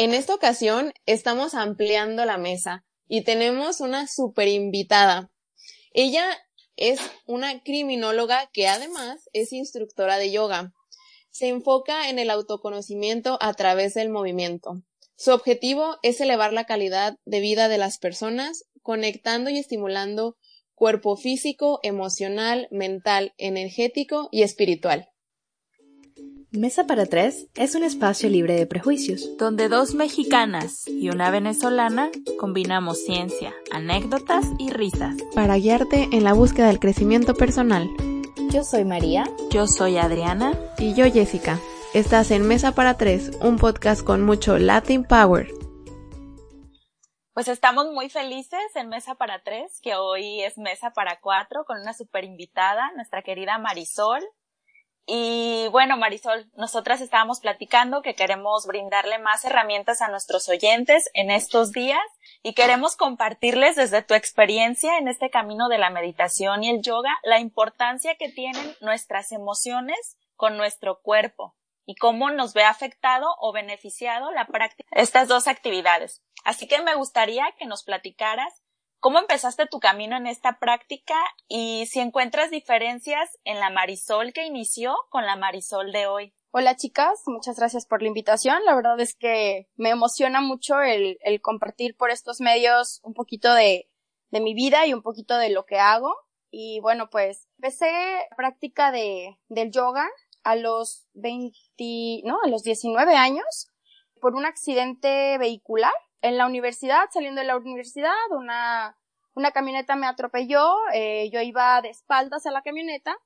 En esta ocasión estamos ampliando la mesa y tenemos una super invitada. Ella es una criminóloga que además es instructora de yoga. Se enfoca en el autoconocimiento a través del movimiento. Su objetivo es elevar la calidad de vida de las personas, conectando y estimulando cuerpo físico, emocional, mental, energético y espiritual. Mesa para Tres es un espacio libre de prejuicios. donde dos mexicanas y una venezolana combinamos ciencia, anécdotas y risas. Para guiarte en la búsqueda del crecimiento personal. Yo soy María. Yo soy Adriana. Y yo, Jessica. Estás en Mesa para Tres, un podcast con mucho Latin Power. Pues estamos muy felices en Mesa para Tres, que hoy es Mesa para Cuatro, con una super invitada, nuestra querida Marisol. Y bueno, Marisol, nosotras estábamos platicando que queremos brindarle más herramientas a nuestros oyentes en estos días y queremos compartirles desde tu experiencia en este camino de la meditación y el yoga la importancia que tienen nuestras emociones con nuestro cuerpo y cómo nos ve afectado o beneficiado la práctica de estas dos actividades. Así que me gustaría que nos platicaras cómo empezaste tu camino en esta práctica y si encuentras diferencias en la Marisol que inició con la Marisol de hoy. Hola chicas, muchas gracias por la invitación. La verdad es que me emociona mucho el, compartir por estos medios un poquito de, mi vida y un poquito de lo que hago. Y bueno, pues empecé práctica de, del yoga a los 20, no, a los 19 años por un accidente vehicular en la universidad, saliendo de la universidad, una, una camioneta me atropelló, eh, yo iba de espaldas a la camioneta,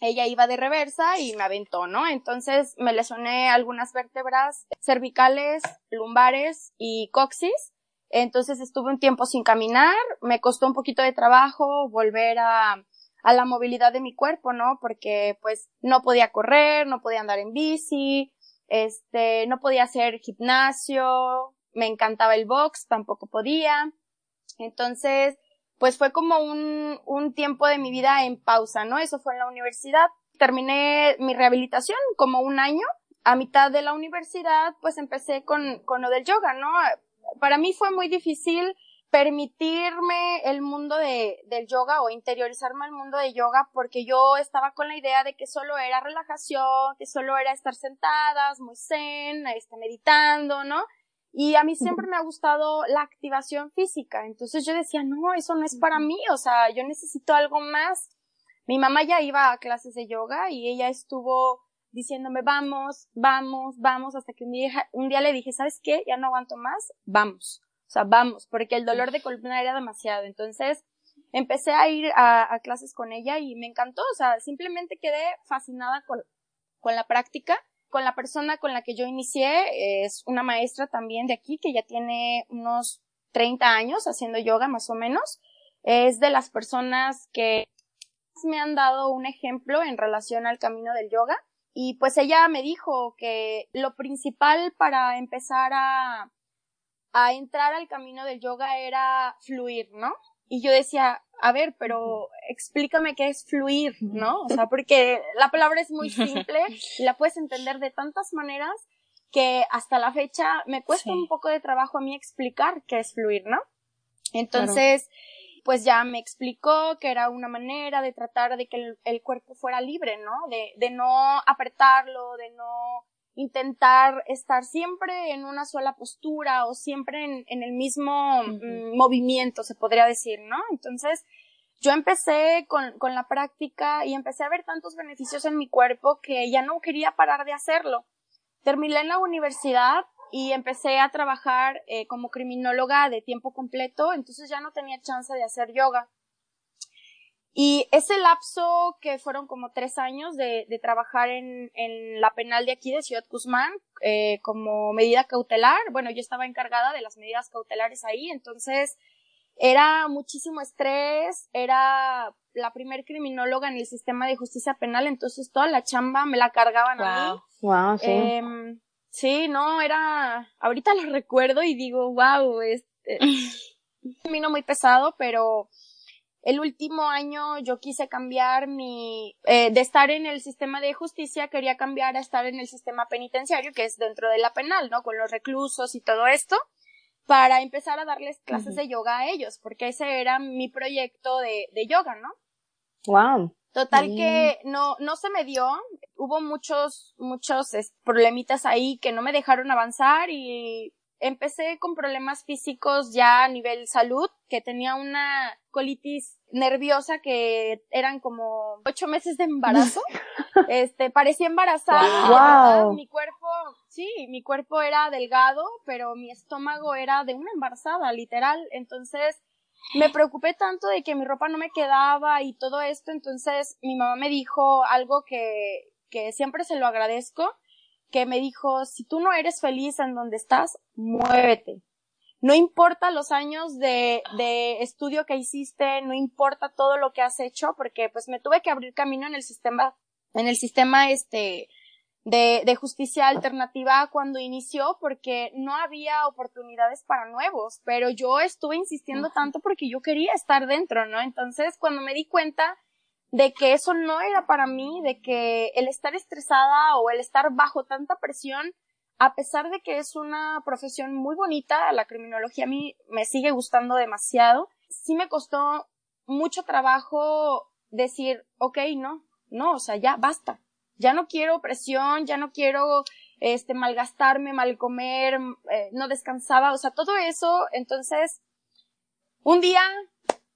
ella iba de reversa y me aventó, ¿no? Entonces me lesioné algunas vértebras cervicales, lumbares y coxis. Entonces estuve un tiempo sin caminar, me costó un poquito de trabajo volver a, a la movilidad de mi cuerpo, ¿no? Porque pues no podía correr, no podía andar en bici, este, no podía hacer gimnasio, me encantaba el box, tampoco podía. Entonces, pues fue como un, un tiempo de mi vida en pausa, ¿no? Eso fue en la universidad. Terminé mi rehabilitación como un año. A mitad de la universidad, pues empecé con, con lo del yoga, ¿no? Para mí fue muy difícil permitirme el mundo de, del yoga o interiorizarme al mundo de yoga porque yo estaba con la idea de que solo era relajación, que solo era estar sentadas, muy zen, este, meditando, ¿no? Y a mí siempre me ha gustado la activación física. Entonces yo decía, no, eso no es para mí. O sea, yo necesito algo más. Mi mamá ya iba a clases de yoga y ella estuvo diciéndome, vamos, vamos, vamos, hasta que un día, un día le dije, ¿sabes qué? Ya no aguanto más, vamos. O sea, vamos, porque el dolor de columna era demasiado. Entonces, empecé a ir a, a clases con ella y me encantó. O sea, simplemente quedé fascinada con, con la práctica con la persona con la que yo inicié, es una maestra también de aquí que ya tiene unos 30 años haciendo yoga más o menos. Es de las personas que me han dado un ejemplo en relación al camino del yoga. Y pues ella me dijo que lo principal para empezar a, a entrar al camino del yoga era fluir, ¿no? Y yo decía, a ver, pero explícame qué es fluir, ¿no? O sea, porque la palabra es muy simple y la puedes entender de tantas maneras que hasta la fecha me cuesta Sí. un poco de trabajo a mí explicar qué es fluir, ¿no? Entonces, pues ya me explicó que era una manera de tratar de que el, el cuerpo fuera libre, ¿no? De, de no apretarlo, de no intentar estar siempre en una sola postura o siempre en, en el mismo mm, movimiento, se podría decir, ¿no? Entonces, yo empecé con, con la práctica y empecé a ver tantos beneficios en mi cuerpo que ya no quería parar de hacerlo. Terminé en la universidad y empecé a trabajar eh, como criminóloga de tiempo completo, entonces ya no tenía chance de hacer yoga. Y ese lapso que fueron como tres años de, de trabajar en, en, la penal de aquí de Ciudad Guzmán eh, como medida cautelar, bueno, yo estaba encargada de las medidas cautelares ahí, entonces era muchísimo estrés, era la primer criminóloga en el sistema de justicia penal, entonces toda la chamba me la cargaban a mí. Wow, sí. Eh, sí, no, era, ahorita lo recuerdo y digo, wow, es, es un camino muy pesado, pero el último año yo quise cambiar mi, eh, de estar en el sistema de justicia, quería cambiar a estar en el sistema penitenciario, que es dentro de la penal, ¿no? Con los reclusos y todo esto, para empezar a darles clases uh -huh. de yoga a ellos, porque ese era mi proyecto de, de yoga, ¿no? Wow. Total mm. que no, no se me dio, hubo muchos, muchos problemitas ahí que no me dejaron avanzar y empecé con problemas físicos ya a nivel salud, que tenía una colitis nerviosa que eran como ocho meses de embarazo. este, parecía embarazada. Wow. Mi cuerpo, sí, mi cuerpo era delgado, pero mi estómago era de una embarazada, literal. Entonces, me preocupé tanto de que mi ropa no me quedaba y todo esto. Entonces, mi mamá me dijo algo que, que siempre se lo agradezco que me dijo, si tú no eres feliz en donde estás, muévete. No importa los años de, de estudio que hiciste, no importa todo lo que has hecho, porque pues me tuve que abrir camino en el sistema, en el sistema este, de, de justicia alternativa cuando inició, porque no había oportunidades para nuevos, pero yo estuve insistiendo tanto porque yo quería estar dentro, ¿no? Entonces, cuando me di cuenta, de que eso no era para mí, de que el estar estresada o el estar bajo tanta presión, a pesar de que es una profesión muy bonita, la criminología a mí me sigue gustando demasiado, sí me costó mucho trabajo decir, ok, no, no, o sea, ya basta, ya no quiero presión, ya no quiero este malgastarme, mal comer, eh, no descansaba, o sea, todo eso, entonces, un día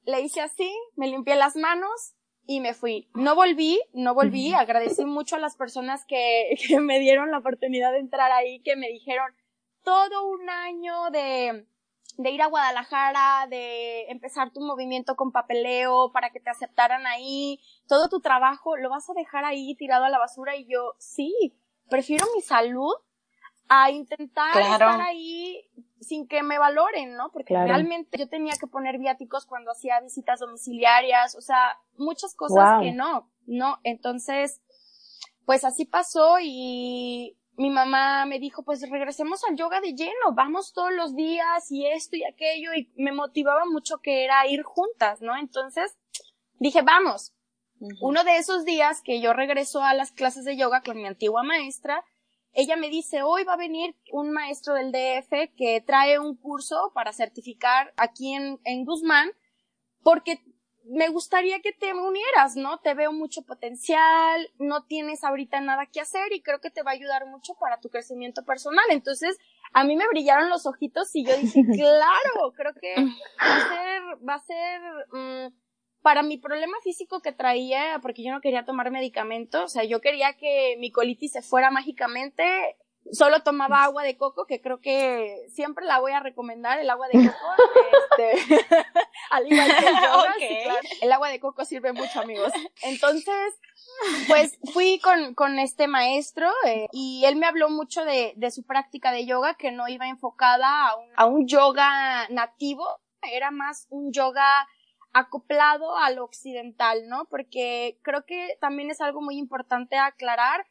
le hice así, me limpié las manos, y me fui. No volví, no volví. Agradecí mucho a las personas que, que me dieron la oportunidad de entrar ahí, que me dijeron todo un año de, de ir a Guadalajara, de empezar tu movimiento con papeleo para que te aceptaran ahí, todo tu trabajo, lo vas a dejar ahí tirado a la basura y yo, sí, prefiero mi salud a intentar claro. estar ahí sin que me valoren, ¿no? Porque claro. realmente yo tenía que poner viáticos cuando hacía visitas domiciliarias, o sea, muchas cosas wow. que no, no, entonces, pues así pasó y mi mamá me dijo, pues regresemos al yoga de lleno, vamos todos los días y esto y aquello y me motivaba mucho que era ir juntas, ¿no? Entonces, dije, vamos. Uh -huh. Uno de esos días que yo regreso a las clases de yoga con mi antigua maestra, ella me dice, hoy va a venir un maestro del DF que trae un curso para certificar aquí en, en Guzmán, porque me gustaría que te unieras, ¿no? Te veo mucho potencial, no tienes ahorita nada que hacer y creo que te va a ayudar mucho para tu crecimiento personal. Entonces, a mí me brillaron los ojitos y yo dije, claro, creo que va a ser, va a ser, mmm, para mi problema físico que traía, porque yo no quería tomar medicamentos, o sea, yo quería que mi colitis se fuera mágicamente, solo tomaba agua de coco, que creo que siempre la voy a recomendar, el agua de coco, este, al igual que el yoga, okay. sí, claro, el agua de coco sirve mucho, amigos. Entonces, pues fui con, con este maestro eh, y él me habló mucho de, de su práctica de yoga, que no iba enfocada a un, a un yoga nativo, era más un yoga acoplado a lo occidental, ¿no? Porque creo que también es algo muy importante aclarar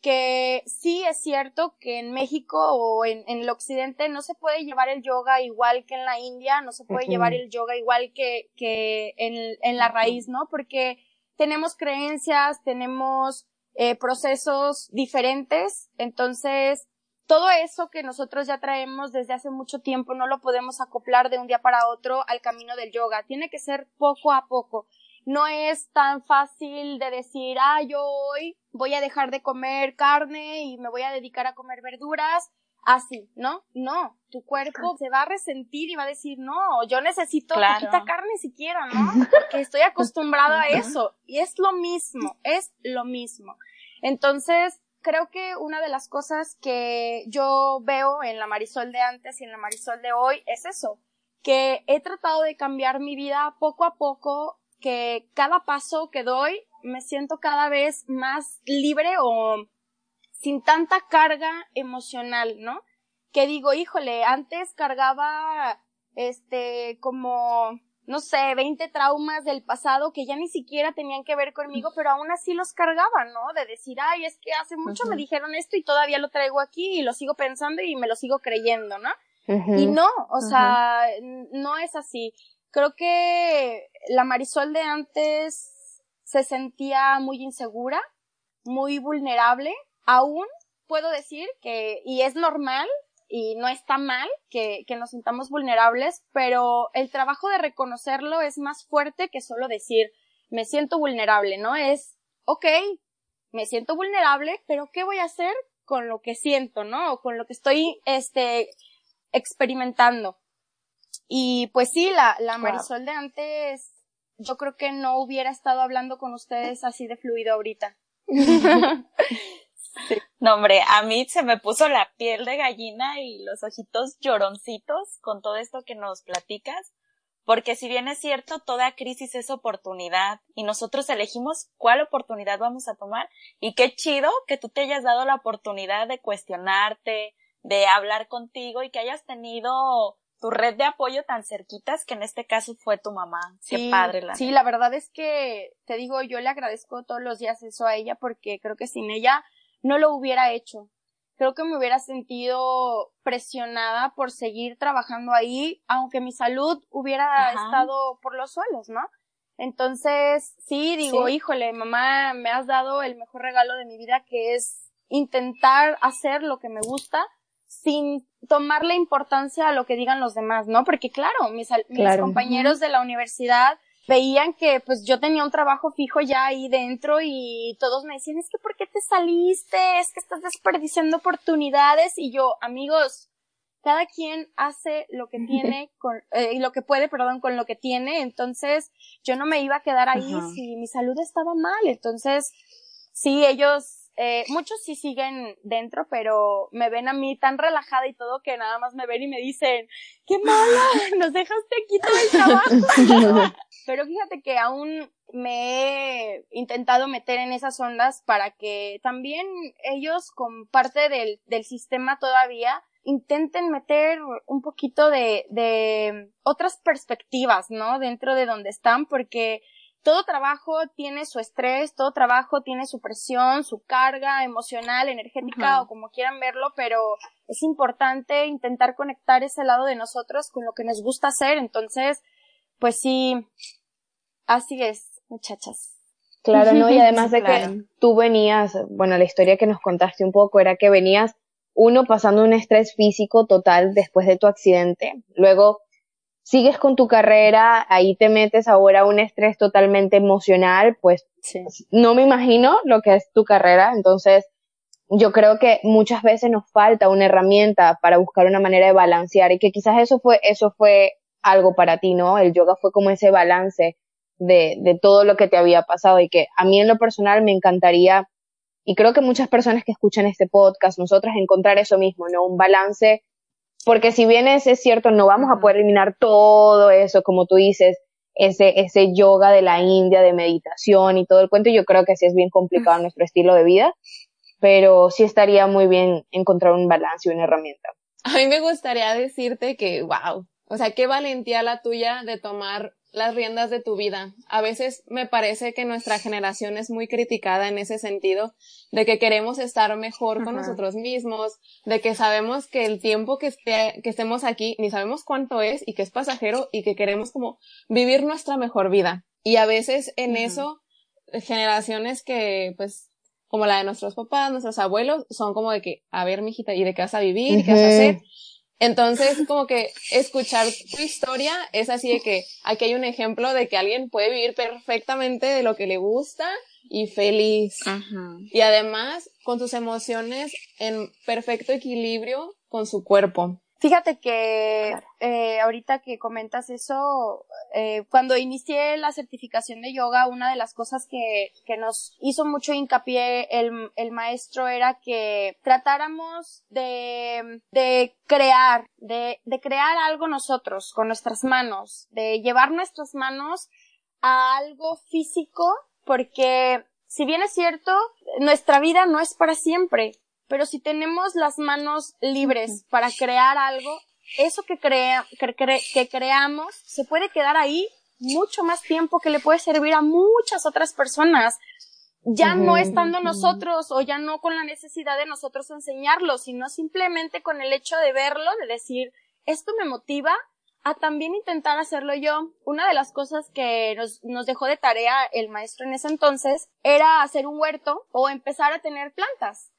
que sí es cierto que en México o en, en el occidente no se puede llevar el yoga igual que en la India, no se puede uh -huh. llevar el yoga igual que, que en, en la raíz, ¿no? Porque tenemos creencias, tenemos eh, procesos diferentes, entonces todo eso que nosotros ya traemos desde hace mucho tiempo no lo podemos acoplar de un día para otro al camino del yoga. Tiene que ser poco a poco. No es tan fácil de decir, ah, yo hoy voy a dejar de comer carne y me voy a dedicar a comer verduras. Así, ¿no? No, tu cuerpo se va a resentir y va a decir, no, yo necesito claro. poquita carne siquiera, ¿no? Porque estoy acostumbrado a eso. Y es lo mismo, es lo mismo. Entonces, creo que una de las cosas que yo veo en la Marisol de antes y en la Marisol de hoy es eso, que he tratado de cambiar mi vida poco a poco que cada paso que doy me siento cada vez más libre o sin tanta carga emocional, ¿no? Que digo, híjole, antes cargaba, este, como, no sé, 20 traumas del pasado que ya ni siquiera tenían que ver conmigo, pero aún así los cargaba, ¿no? De decir, ay, es que hace mucho me dijeron esto y todavía lo traigo aquí y lo sigo pensando y me lo sigo creyendo, ¿no? Y no, o sea, no es así. Creo que la Marisol de antes se sentía muy insegura, muy vulnerable. Aún puedo decir que, y es normal, y no está mal que, que nos sintamos vulnerables, pero el trabajo de reconocerlo es más fuerte que solo decir, me siento vulnerable, ¿no? Es, ok, me siento vulnerable, pero ¿qué voy a hacer con lo que siento, ¿no? O con lo que estoy, este, experimentando. Y pues sí, la, la Marisol de antes, yo creo que no hubiera estado hablando con ustedes así de fluido ahorita. No, hombre, a mí se me puso la piel de gallina y los ojitos lloroncitos con todo esto que nos platicas, porque si bien es cierto, toda crisis es oportunidad y nosotros elegimos cuál oportunidad vamos a tomar y qué chido que tú te hayas dado la oportunidad de cuestionarte, de hablar contigo y que hayas tenido tu red de apoyo tan cerquitas que en este caso fue tu mamá. Qué padre la. Sí, la verdad es que te digo, yo le agradezco todos los días eso a ella porque creo que sin ella no lo hubiera hecho. Creo que me hubiera sentido presionada por seguir trabajando ahí, aunque mi salud hubiera estado por los suelos, ¿no? Entonces, sí, digo, híjole, mamá, me has dado el mejor regalo de mi vida que es intentar hacer lo que me gusta sin tomarle importancia a lo que digan los demás, ¿no? Porque claro, mis, compañeros de la universidad veían que pues yo tenía un trabajo fijo ya ahí dentro y todos me decían, es que ¿por qué te saliste? Es que estás desperdiciando oportunidades y yo, amigos, cada quien hace lo que tiene con, eh, lo que puede, perdón, con lo que tiene, entonces yo no me iba a quedar ahí si mi salud estaba mal, entonces sí, ellos eh, muchos sí siguen dentro, pero me ven a mí tan relajada y todo que nada más me ven y me dicen, qué mala, nos dejaste aquí todo el trabajo. pero fíjate que aún me he intentado meter en esas ondas para que también ellos con parte del, del sistema todavía intenten meter un poquito de, de otras perspectivas, ¿no? Dentro de donde están, porque todo trabajo tiene su estrés, todo trabajo tiene su presión, su carga emocional, energética o como quieran verlo, pero es importante intentar conectar ese lado de nosotros con lo que nos gusta hacer. Entonces, pues sí, así es, muchachas. Claro, ¿no? Y además de que tú venías, bueno, la historia que nos contaste un poco era que venías, uno, pasando un estrés físico total después de tu accidente, luego sigues con tu carrera, ahí te metes ahora a un estrés totalmente emocional, pues no me imagino lo que es tu carrera, entonces yo creo que muchas veces nos falta una herramienta para buscar una manera de balancear y que quizás eso fue, eso fue algo para ti, ¿no? El yoga fue como ese balance de, de todo lo que te había pasado y que a mí en lo personal me encantaría, y creo que muchas personas que escuchan este podcast, nosotras encontrar eso mismo, ¿no? Un balance porque si bien es, es cierto, no vamos a poder eliminar todo eso, como tú dices, ese, ese yoga de la India, de meditación y todo el cuento, yo creo que sí es bien complicado nuestro estilo de vida, pero sí estaría muy bien encontrar un balance y una herramienta. A mí me gustaría decirte que, wow, o sea, qué valentía la tuya de tomar las riendas de tu vida. A veces me parece que nuestra generación es muy criticada en ese sentido, de que queremos estar mejor con nosotros mismos, de que sabemos que el tiempo que, esté, que estemos aquí ni sabemos cuánto es y que es pasajero y que queremos como vivir nuestra mejor vida. Y a veces en eso, generaciones que pues como la de nuestros papás, nuestros abuelos, son como de que, a ver, mijita, ¿y de qué vas a vivir? ¿Y qué vas a hacer? Entonces, como que escuchar tu historia es así de que aquí hay un ejemplo de que alguien puede vivir perfectamente de lo que le gusta y feliz. Y además, con sus emociones en perfecto equilibrio con su cuerpo. Fíjate que eh, ahorita que comentas eso, eh, cuando inicié la certificación de yoga, una de las cosas que, que nos hizo mucho hincapié el, el maestro era que tratáramos de, de crear, de, de crear algo nosotros con nuestras manos, de llevar nuestras manos a algo físico porque si bien es cierto, nuestra vida no es para siempre, pero si tenemos las manos libres para crear algo, eso que, crea, que, creamos se puede quedar ahí mucho más tiempo que le puede servir a muchas otras personas ya no estando nosotros o ya no con la necesidad de nosotros enseñarlo, sino simplemente con el hecho de verlo, de decir, esto me motiva a también intentar hacerlo yo. Una de las cosas que nos, nos dejó de tarea el maestro en ese entonces era hacer un huerto o empezar a tener plantas.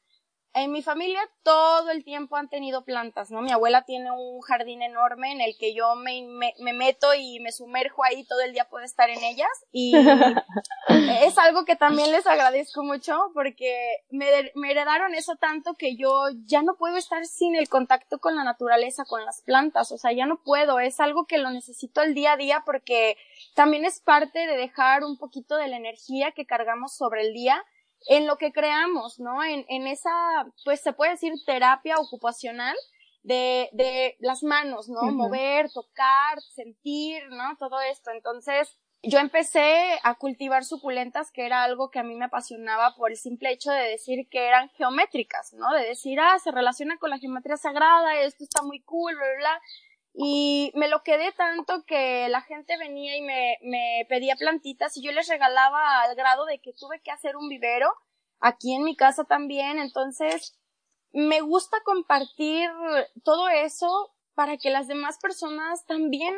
En mi familia todo el tiempo han tenido plantas, ¿no? Mi abuela tiene un jardín enorme en el que yo me, me, meto y me sumerjo ahí todo el día puedo estar en ellas y es algo que también les agradezco mucho porque me, me heredaron eso tanto que yo ya no puedo estar sin el contacto con la naturaleza, con las plantas, o sea, ya no puedo, es algo que lo necesito el día a día porque también es parte de dejar un poquito de la energía que cargamos sobre el día en lo que creamos, ¿no? En, en esa, pues se puede decir terapia ocupacional de, de las manos, ¿no? Mover, tocar, sentir, ¿no? Todo esto. Entonces, yo empecé a cultivar suculentas, que era algo que a mí me apasionaba por el simple hecho de decir que eran geométricas, ¿no? De decir, ah, se relaciona con la geometría sagrada, esto está muy cool, bla, bla, bla. Y me lo quedé tanto que la gente venía y me, me pedía plantitas y yo les regalaba al grado de que tuve que hacer un vivero aquí en mi casa también. Entonces, me gusta compartir todo eso para que las demás personas también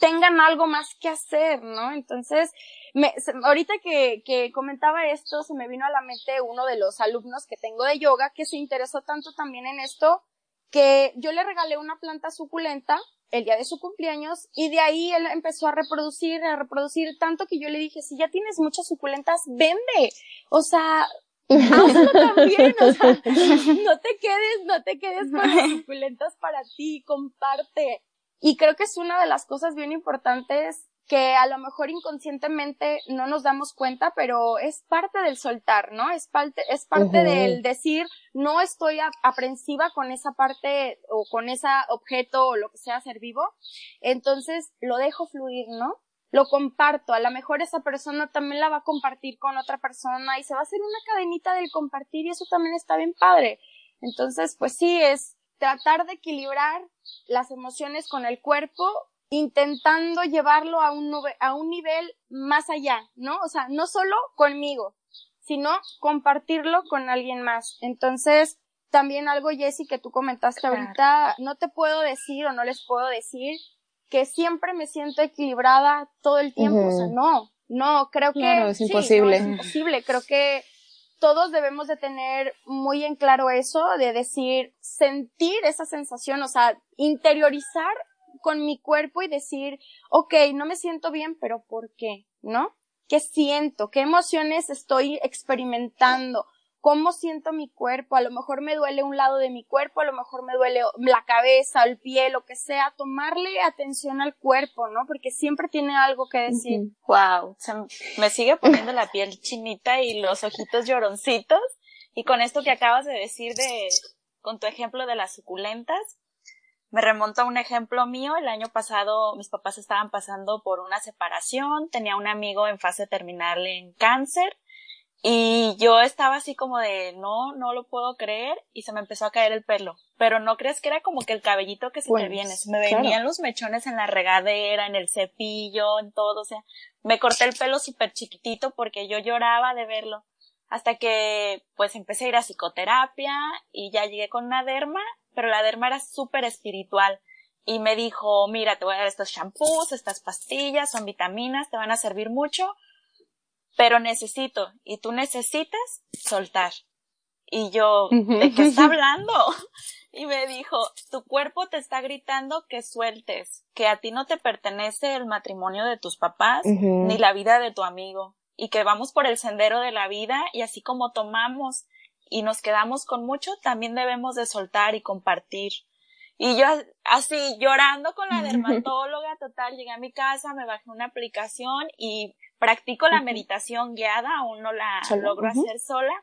tengan algo más que hacer, ¿no? Entonces, me, ahorita que, que comentaba esto, se me vino a la mente uno de los alumnos que tengo de yoga que se interesó tanto también en esto que yo le regalé una planta suculenta el día de su cumpleaños y de ahí él empezó a reproducir, a reproducir tanto que yo le dije, si ya tienes muchas suculentas, vende. O sea, hazlo también, o sea, no te quedes, no te quedes con las suculentas para ti, comparte. Y creo que es una de las cosas bien importantes que a lo mejor inconscientemente no nos damos cuenta, pero es parte del soltar, ¿no? Es parte, es parte del decir, no estoy aprensiva con esa parte o con ese objeto o lo que sea ser vivo, entonces lo dejo fluir, ¿no? Lo comparto, a lo mejor esa persona también la va a compartir con otra persona y se va a hacer una cadenita del compartir y eso también está bien padre. Entonces, pues sí, es tratar de equilibrar las emociones con el cuerpo intentando llevarlo a un, a un nivel más allá, ¿no? O sea, no solo conmigo, sino compartirlo con alguien más. Entonces, también algo, Jessy, que tú comentaste ahorita, no te puedo decir o no les puedo decir que siempre me siento equilibrada todo el tiempo. O sea, no, no, creo que es imposible. es imposible. Creo que todos debemos de tener muy en claro eso, de decir, sentir esa sensación, o sea, interiorizar con mi cuerpo y decir, ok, no me siento bien, pero ¿por qué? ¿No? ¿Qué siento? ¿Qué emociones estoy experimentando? ¿Cómo siento mi cuerpo? A lo mejor me duele un lado de mi cuerpo, a lo mejor me duele la cabeza, el pie, lo que sea. Tomarle atención al cuerpo, ¿no? Porque siempre tiene algo que decir. Wow, me sigue poniendo la piel chinita y los ojitos lloroncitos. Y con esto que acabas de decir de, con tu ejemplo de las suculentas, me remonto a un ejemplo mío. El año pasado mis papás estaban pasando por una separación, tenía un amigo en fase terminal en cáncer y yo estaba así como de no, no lo puedo creer y se me empezó a caer el pelo. Pero no crees que era como que el cabellito que se te pues, viene. Se me venían los mechones en la regadera, en el cepillo, en todo. O sea, me corté el pelo súper chiquitito porque yo lloraba de verlo. Hasta que pues empecé a ir a psicoterapia y ya llegué con una derma pero la derma era súper espiritual y me dijo, mira, te voy a dar estos shampoos, estas pastillas, son vitaminas, te van a servir mucho, pero necesito, y tú necesitas soltar. Y yo, ¿de qué está hablando? Y me dijo, tu cuerpo te está gritando que sueltes, que a ti no te pertenece el matrimonio de tus papás, ni la vida de tu amigo, y que vamos por el sendero de la vida y así como tomamos y nos quedamos con mucho, también debemos de soltar y compartir. Y yo así llorando con la dermatóloga total, llegué a mi casa, me bajé una aplicación y practico la meditación guiada, aún no la logro hacer sola,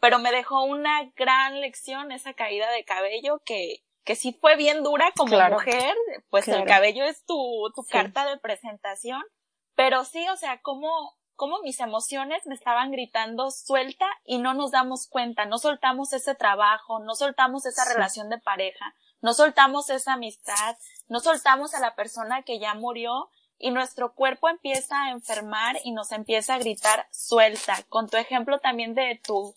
pero me dejó una gran lección esa caída de cabello que, que sí fue bien dura como mujer, pues el cabello es tu, tu carta de presentación, Pero sí, o sea, cómo, cómo mis emociones me estaban gritando suelta y no nos damos cuenta, no soltamos ese trabajo, no soltamos esa relación de pareja, no soltamos esa amistad, no soltamos a la persona que ya murió y nuestro cuerpo empieza a enfermar y nos empieza a gritar suelta. Con tu ejemplo también de tu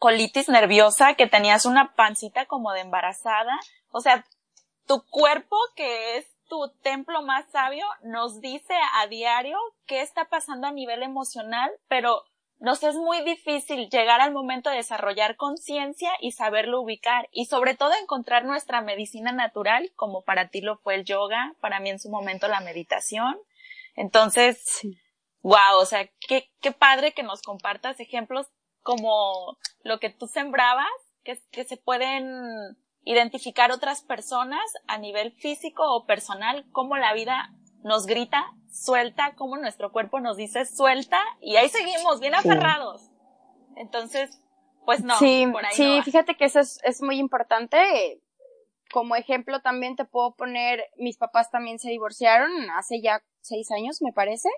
colitis nerviosa, que tenías una pancita como de embarazada, o sea, tu cuerpo que es tu templo más sabio nos dice a diario qué está pasando a nivel emocional, pero nos es muy difícil llegar al momento de desarrollar conciencia y saberlo ubicar y sobre todo encontrar nuestra medicina natural, como para ti lo fue el yoga, para mí en su momento la meditación. Entonces, wow, o sea, qué, qué padre que nos compartas ejemplos como lo que tú sembrabas, que, que se pueden identificar otras personas a nivel físico o personal, cómo la vida nos grita suelta, cómo nuestro cuerpo nos dice suelta, y ahí seguimos bien aferrados. Entonces, pues no, sí, por ahí Sí, fíjate que eso es, es muy importante. Como ejemplo también te puedo poner, mis papás también se divorciaron hace ya seis años, me parece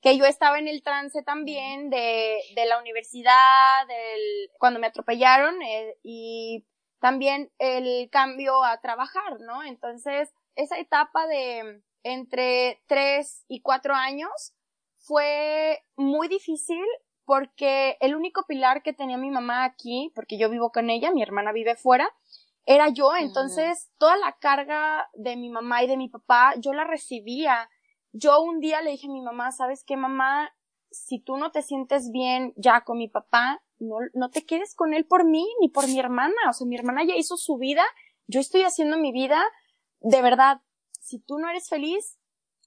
que yo estaba en el trance también de, de la universidad, del, cuando me atropellaron eh, y también el cambio a trabajar, ¿no? Entonces, esa etapa de entre tres y cuatro años fue muy difícil porque el único pilar que tenía mi mamá aquí, porque yo vivo con ella, mi hermana vive fuera, era yo, entonces toda la carga de mi mamá y de mi papá yo la recibía. Yo un día le dije a mi mamá, ¿sabes qué mamá? Si tú no te sientes bien ya con mi papá, no, no te quedes con él por mí ni por mi hermana. O sea, mi hermana ya hizo su vida, yo estoy haciendo mi vida. De verdad, si tú no eres feliz,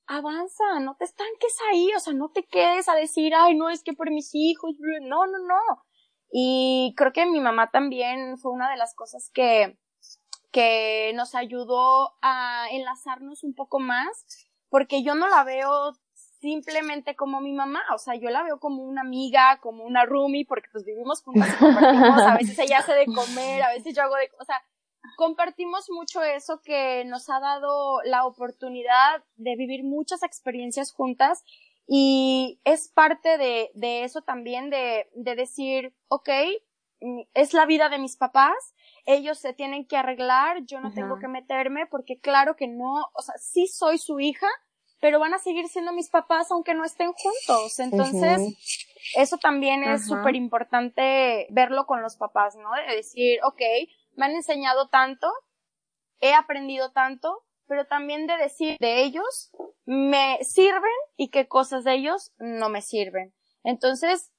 avanza, no te estanques ahí, o sea, no te quedes a decir, ay, no, es que por mis hijos, no, no, no. Y creo que mi mamá también fue una de las cosas que, que nos ayudó a enlazarnos un poco más, porque yo no la veo simplemente como mi mamá, o sea, yo la veo como una amiga, como una roomie, porque pues vivimos juntas y compartimos, a veces ella hace de comer, a veces yo hago de, o sea, compartimos mucho eso que nos ha dado la oportunidad de vivir muchas experiencias juntas y es parte de, de eso también de, de decir, ok, es la vida de mis papás, ellos se tienen que arreglar, yo no tengo que meterme porque claro que no, o sea, sí soy su hija, pero van a seguir siendo mis papás aunque no estén juntos. Entonces, eso también es súper importante verlo con los papás, ¿no? De decir, ok, me han enseñado tanto, he aprendido tanto, pero también de decir de ellos me sirven y qué cosas de ellos no me sirven. Entonces,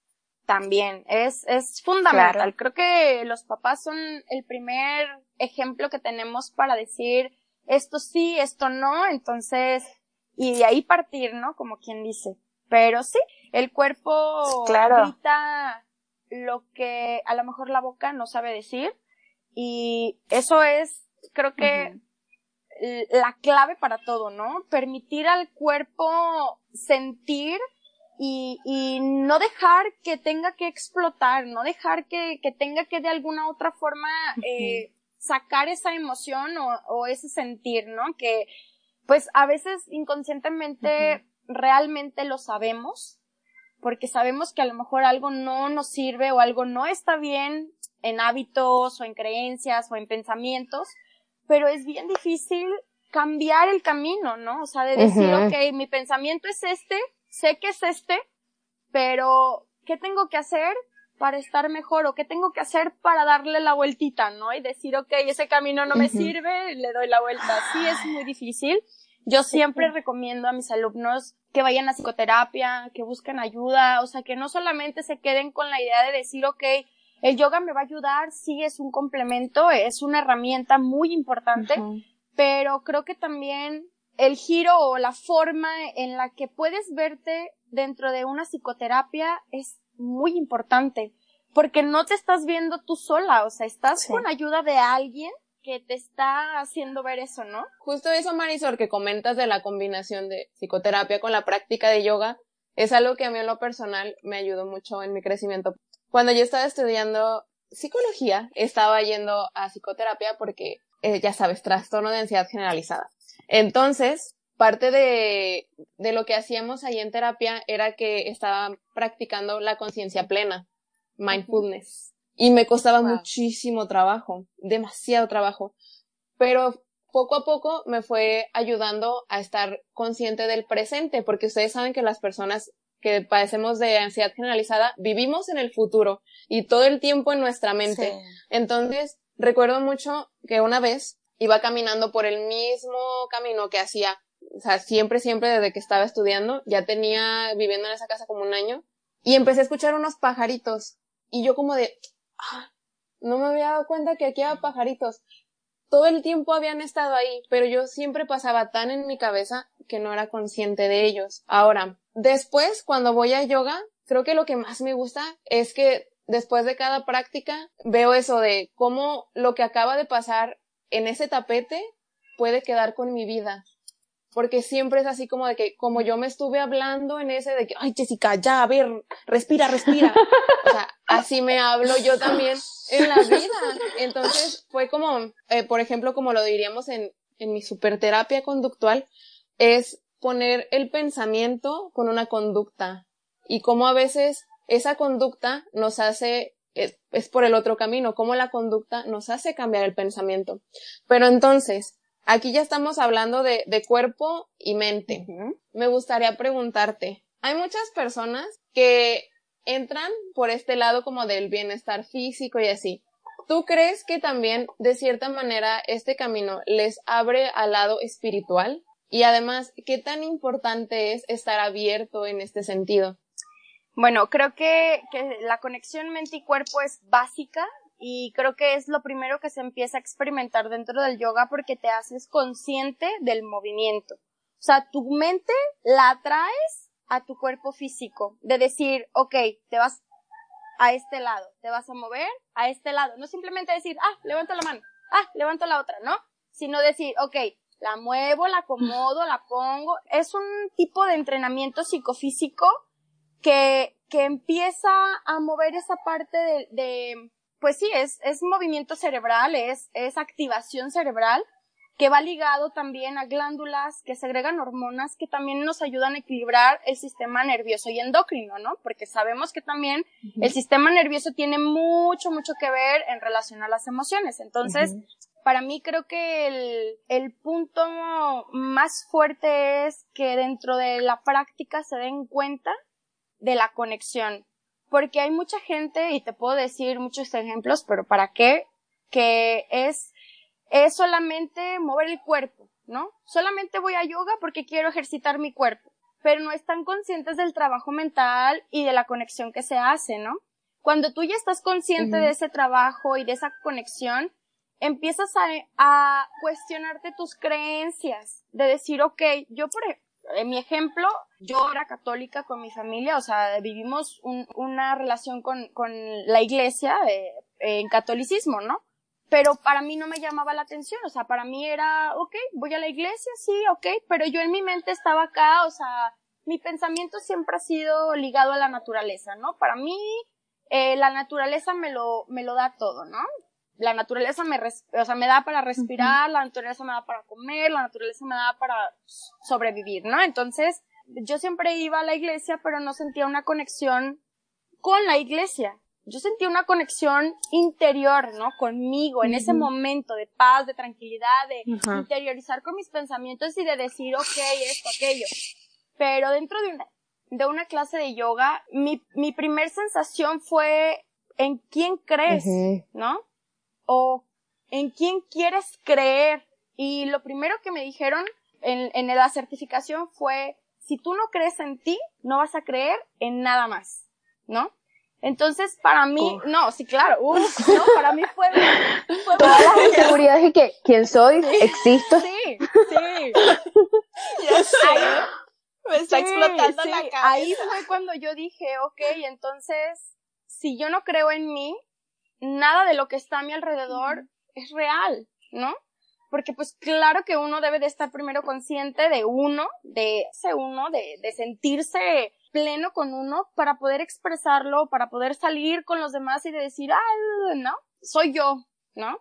también es, es fundamental. Creo que los papás son el primer ejemplo que tenemos para decir esto sí, esto no, entonces y de ahí partir, ¿no? Como quien dice. Pero sí, el cuerpo grita lo que a lo mejor la boca no sabe decir y eso es, creo que la clave para todo, ¿no? Permitir al cuerpo sentir y, y no dejar que tenga que explotar, no dejar que, que tenga que de alguna otra forma eh, sacar esa emoción o, o ese sentir, ¿no? Que, pues a veces inconscientemente realmente lo sabemos, porque sabemos que a lo mejor algo no nos sirve o algo no está bien en hábitos o en creencias o en pensamientos, pero es bien difícil cambiar el camino, ¿no? O sea, de decir, ok, mi pensamiento es este, sé que es este, pero ¿qué tengo que hacer para estar mejor o qué tengo que hacer para darle la vueltita, ¿no? Y decir, ok, ese camino no me sirve, le doy la vuelta. Sí es muy difícil. Yo siempre recomiendo a mis alumnos que vayan a psicoterapia, que busquen ayuda, o sea, que no solamente se queden con la idea de decir, ok, el yoga me va a ayudar, sí es un complemento, es una herramienta muy importante, pero creo que también el giro o la forma en la que puedes verte dentro de una psicoterapia es muy importante, porque no te estás viendo tú sola, o sea, estás con ayuda de alguien que te está haciendo ver eso, ¿no? Justo eso, Marisol, que comentas de la combinación de psicoterapia con la práctica de yoga, es algo que a mí en lo personal me ayudó mucho en mi crecimiento. Cuando yo estaba estudiando psicología, estaba yendo a psicoterapia porque, eh, ya sabes, trastorno de ansiedad generalizada. Entonces, parte de, de lo que hacíamos ahí en terapia era que estaba practicando la conciencia plena, mindfulness. Y me costaba muchísimo trabajo, demasiado trabajo. Pero poco a poco me fue ayudando a estar consciente del presente, porque ustedes saben que las personas que padecemos de ansiedad generalizada vivimos en el futuro y todo el tiempo en nuestra mente. Entonces, recuerdo mucho que una vez iba caminando por el mismo camino que hacía, o sea, siempre, siempre desde que estaba estudiando, ya tenía viviendo en esa casa como un año, y empecé a escuchar unos pajaritos, y yo como de, ah, no me había dado cuenta que aquí había pajaritos. Todo el tiempo habían estado ahí, pero yo siempre pasaba tan en mi cabeza que no era consciente de ellos. Ahora, después, cuando voy a yoga, creo que lo que más me gusta es que después de cada práctica veo eso de cómo lo que acaba de pasar en ese tapete puede quedar con mi vida. Porque siempre es así como de que, como yo me estuve hablando en ese de que, ay Jessica, ya, a ver, respira, respira. O sea, así me hablo yo también en la vida. Entonces fue como, eh, por ejemplo, como lo diríamos en, en mi superterapia conductual, es poner el pensamiento con una conducta. Y como a veces esa conducta nos hace es, por el otro camino, cómo la conducta nos hace cambiar el pensamiento. Pero entonces, aquí ya estamos hablando de, de cuerpo y mente. Me gustaría preguntarte, hay muchas personas que entran por este lado como del bienestar físico y así. ¿Tú crees que también, de cierta manera, este camino les abre al lado espiritual? Y además, ¿qué tan importante es estar abierto en este sentido? Bueno, creo que, que la conexión mente y cuerpo es básica y creo que es lo primero que se empieza a experimentar dentro del yoga porque te haces consciente del movimiento. O sea, tu mente la traes a tu cuerpo físico, de decir, ok, te vas a este lado, te vas a mover a este lado, no simplemente decir, ah, levanto la mano, ah, levanto la otra, ¿no? Sino decir, ok, la muevo, la acomodo, la pongo. Es un tipo de entrenamiento psicofísico que, que empieza a mover esa parte de, de pues sí, es, es movimiento cerebral, es, es activación cerebral, que va ligado también a glándulas que segregan hormonas que también nos ayudan a equilibrar el sistema nervioso y endocrino, ¿no? Porque sabemos que también el sistema nervioso tiene mucho, mucho que ver en relación a las emociones. Entonces, para mí creo que el, el punto más fuerte es que dentro de la práctica se den cuenta de la conexión. Porque hay mucha gente, y te puedo decir muchos ejemplos, pero ¿para qué? Que es, es solamente mover el cuerpo, ¿no? Solamente voy a yoga porque quiero ejercitar mi cuerpo, pero no están conscientes del trabajo mental y de la conexión que se hace, ¿no? Cuando tú ya estás consciente de ese trabajo y de esa conexión, empiezas a, a, cuestionarte tus creencias, de decir, ok, yo por, en mi ejemplo, yo era católica con mi familia, o sea, vivimos una relación con, la iglesia eh, en catolicismo, ¿no? Pero para mí no me llamaba la atención, o sea, para mí era, ok, voy a la iglesia, sí, ok, pero yo en mi mente estaba acá, o sea, mi pensamiento siempre ha sido ligado a la naturaleza, ¿no? Para mí, eh, la naturaleza me lo, me lo da todo, ¿no? La naturaleza me, o sea, me da para respirar, la naturaleza me da para comer, la naturaleza me da para sobrevivir, ¿no? Entonces, yo siempre iba a la iglesia, pero no sentía una conexión con la iglesia. Yo sentía una conexión interior, ¿no? Conmigo, en ese momento de paz, de tranquilidad, de interiorizar con mis pensamientos y de decir, ok, esto, aquello. Pero dentro de una, de una clase de yoga, mi, mi primer sensación fue en quién crees, ¿no? O en quién quieres creer. Y lo primero que me dijeron en, en la certificación fue, si tú no crees en ti, no vas a creer en nada más, ¿no? Entonces, para mí, no, sí, claro, no, para mí fue, fue todas las inseguridades y que, ¿quién soy? ¿Existo? Sí, sí. ya sé. me está explotando la cabeza. Ahí fue cuando yo dije, ok, entonces, si yo no creo en mí, nada de lo que está a mi alrededor es real, ¿no? Porque pues claro que uno debe de estar primero consciente de uno, de ese uno, de, de sentirse pleno con uno para poder expresarlo, para poder salir con los demás y de decir, ah, no, soy yo, ¿no?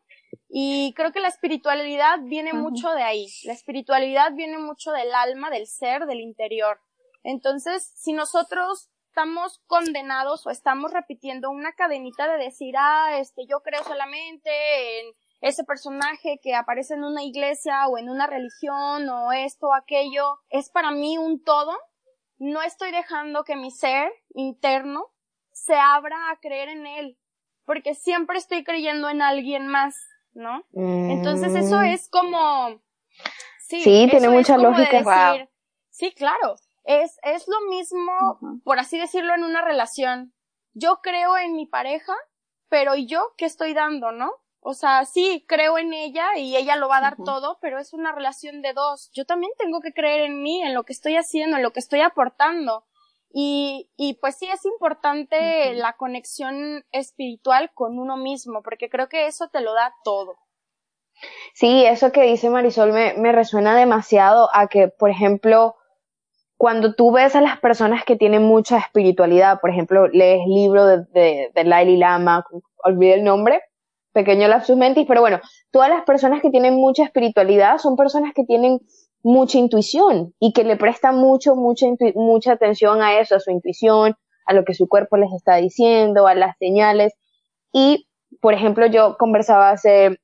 Y creo que la espiritualidad viene mucho de ahí. La espiritualidad viene mucho del alma, del ser, del interior. Entonces, si nosotros estamos condenados o estamos repitiendo una cadenita de decir, ah, este, yo creo solamente en ese personaje que aparece en una iglesia o en una religión o esto o aquello, es para mí un todo. No estoy dejando que mi ser interno se abra a creer en él, porque siempre estoy creyendo en alguien más, ¿no? Entonces eso mm. es como... Sí, tiene mucha lógica. Sí, claro. Es, es lo mismo, por así decirlo, en una relación. Yo creo en mi pareja, pero ¿y yo qué estoy dando, no? O sea, sí, creo en ella y ella lo va a dar todo, pero es una relación de dos. Yo también tengo que creer en mí, en lo que estoy haciendo, en lo que estoy aportando. Y, y pues sí es importante la conexión espiritual con uno mismo, porque creo que eso te lo da todo. Sí, eso que dice Marisol me, me resuena demasiado a que, por ejemplo, cuando tú ves a las personas que tienen mucha espiritualidad, por ejemplo, lees libro de, de, Laili Lama, olvidé el nombre, pequeño lapsus mentis, pero bueno, todas las personas que tienen mucha espiritualidad son personas que tienen mucha intuición y que le prestan mucho, mucha, mucha atención a eso, a su intuición, a lo que su cuerpo les está diciendo, a las señales. Y, por ejemplo, yo conversaba hace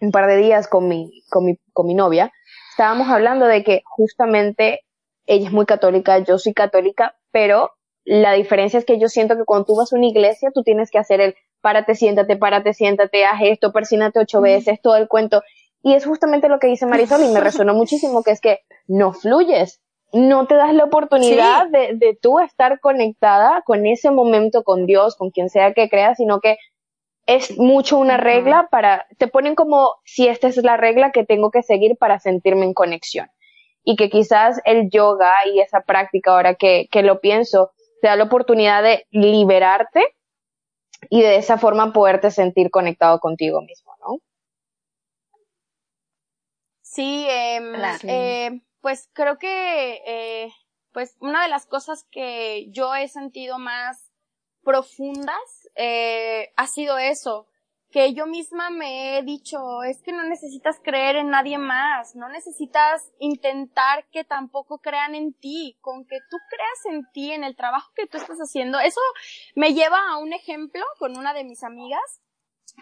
un par de días con mi, con mi, con mi novia, estábamos hablando de que justamente ella es muy católica, yo soy católica, pero la diferencia es que yo siento que cuando tú vas a una iglesia, tú tienes que hacer el párate, siéntate, párate, siéntate, haz esto, persínate ocho veces, todo el cuento. Y es justamente lo que dice Marisol y me resonó muchísimo, que es que no fluyes, no te das la oportunidad de, de tú estar conectada con ese momento con Dios, con quien sea que creas, sino que es mucho una regla para, te ponen como si esta es la regla que tengo que seguir para sentirme en conexión. Y que quizás el yoga y esa práctica, ahora que, que lo pienso, te da la oportunidad de liberarte y de esa forma poderte sentir conectado contigo mismo, ¿no? Sí, em, eh, pues creo que eh, pues una de las cosas que yo he sentido más profundas eh, ha sido eso, que yo misma me he dicho, es que no necesitas creer en nadie más, no necesitas intentar que tampoco crean en ti, con que tú creas en ti, en el trabajo que tú estás haciendo. Eso me lleva a un ejemplo con una de mis amigas,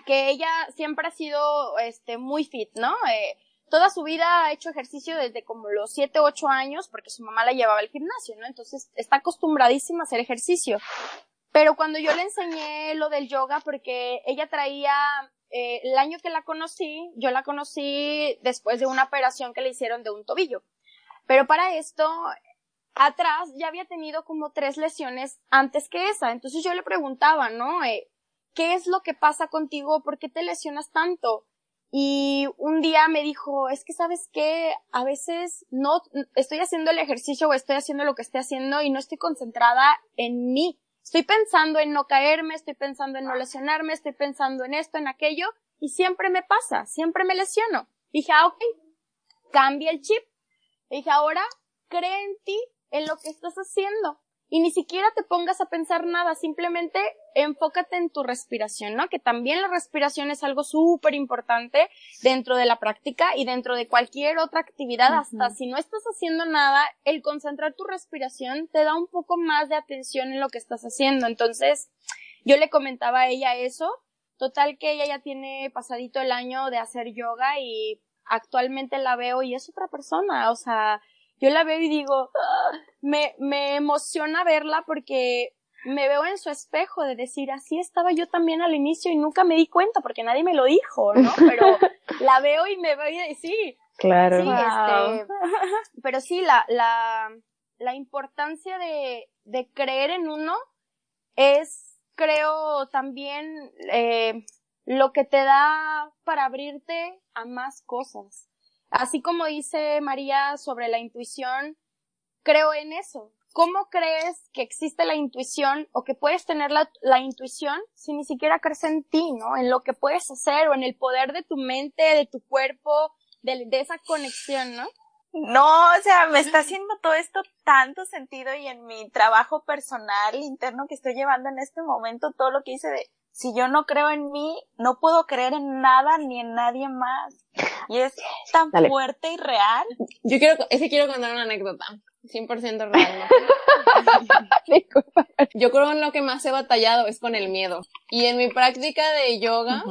que ella siempre ha sido, este, muy fit, ¿no? Eh, toda su vida ha hecho ejercicio desde como los 7, 8 años, porque su mamá la llevaba al gimnasio, ¿no? Entonces está acostumbradísima a hacer ejercicio. Pero cuando yo le enseñé lo del yoga, porque ella traía, eh, el año que la conocí, yo la conocí después de una operación que le hicieron de un tobillo. Pero para esto, atrás ya había tenido como tres lesiones antes que esa. Entonces yo le preguntaba, ¿no? Eh, ¿Qué es lo que pasa contigo? ¿Por qué te lesionas tanto? Y un día me dijo, es que sabes qué, a veces no, estoy haciendo el ejercicio o estoy haciendo lo que estoy haciendo y no estoy concentrada en mí. Estoy pensando en no caerme, estoy pensando en no lesionarme, estoy pensando en esto, en aquello, y siempre me pasa, siempre me lesiono. Dije, ah, ok, cambia el chip. Dije, ahora cree en ti, en lo que estás haciendo y ni siquiera te pongas a pensar nada, simplemente enfócate en tu respiración, ¿no? Que también la respiración es algo súper importante dentro de la práctica y dentro de cualquier otra actividad, hasta si no estás haciendo nada, el concentrar tu respiración te da un poco más de atención en lo que estás haciendo. Entonces, yo le comentaba a ella eso, total que ella ya tiene pasadito el año de hacer yoga y actualmente la veo y es otra persona, o sea, yo la veo y digo, ah", me, me emociona verla porque me veo en su espejo de decir, así estaba yo también al inicio y nunca me di cuenta porque nadie me lo dijo, ¿no? Pero la veo y me veo y sí. Claro. Sí, este, pero sí, la, la, la importancia de, de creer en uno es, creo, también eh, lo que te da para abrirte a más cosas. Así como dice María sobre la intuición, creo en eso. ¿Cómo crees que existe la intuición o que puedes tener la, intuición si ni siquiera crees en ti, ¿no? En lo que puedes hacer o en el poder de tu mente, de tu cuerpo, de, de esa conexión, ¿no? No, o sea, me está haciendo todo esto tanto sentido y en mi trabajo personal interno que estoy llevando en este momento, todo lo que hice de si yo no creo en mí, no puedo creer en nada ni en nadie más. Y es tan fuerte y real. Yo quiero, ese quiero contar una anécdota. 100% real. Yo creo en lo que más he batallado es con el miedo. Y en mi práctica de yoga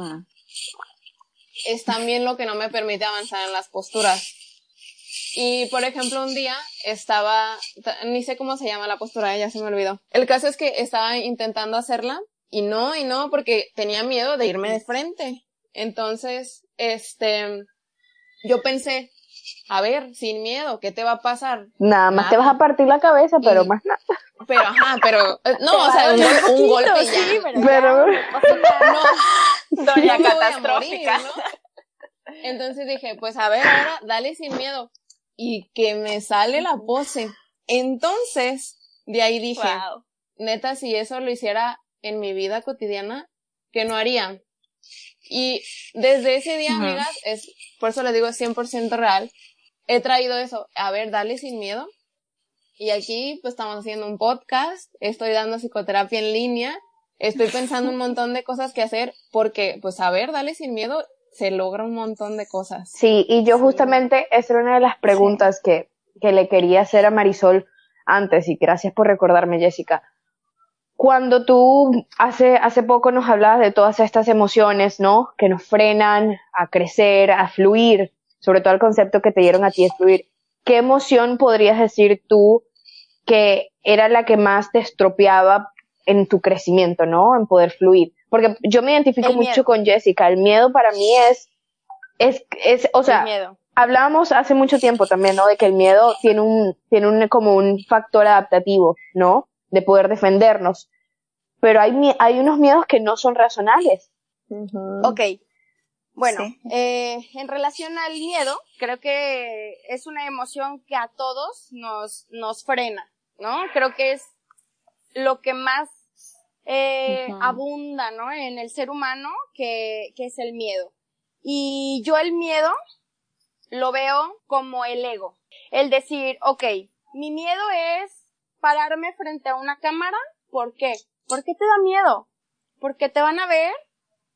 es también lo que no me permite avanzar en las posturas. Y por ejemplo, un día estaba, ni sé cómo se llama la postura, ya se me olvidó. El caso es que estaba intentando hacerla y no, y no, porque tenía miedo de irme de frente. Entonces, este, yo pensé, a ver, sin miedo, ¿qué te va a pasar? Nada más te vas a partir la cabeza, pero más nada. Pero, ajá, pero, eh, no, o sea, un, golpe sí, pero, no, doña catastrófica. Entonces dije, pues a ver, ahora dale sin miedo. Y que me sale la pose. Entonces, de ahí dije, neta, si eso lo hiciera en mi vida cotidiana que no haría. Y desde ese día, amigas, es, por eso le digo, es 100% real. He traído eso, a ver, dale sin miedo. Y aquí, pues estamos haciendo un podcast, estoy dando psicoterapia en línea, estoy pensando un montón de cosas que hacer, porque, pues a ver, dale sin miedo, se logra un montón de cosas. Sí, y yo justamente, esa era una de las preguntas que, que le quería hacer a Marisol antes, y gracias por recordarme, Jessica cuando tú hace, hace poco nos hablabas de todas estas emociones, ¿no? Que nos frenan a crecer, a fluir, sobre todo el concepto que te dieron a ti es fluir. ¿Qué emoción podrías decir tú que era la que más te estropeaba en tu crecimiento, ¿no? En poder fluir. Porque yo me identifico mucho con Jessica. El miedo para mí es, es, es, o sea, hablábamos hace mucho tiempo también, ¿no? De que el miedo tiene un, tiene un, como un factor adaptativo, ¿no? De poder defendernos. Pero hay, hay unos miedos que no son razonables. Ok. Bueno, eh, en relación al miedo, creo que es una emoción que a todos nos, nos frena, ¿no? Creo que es lo que más eh, abunda, ¿no? En el ser humano, que, que es el miedo. Y yo el miedo lo veo como el ego. El decir, ok, mi miedo es pararme frente a una cámara. ¿Por qué? ¿Por qué te da miedo? Porque te van a ver,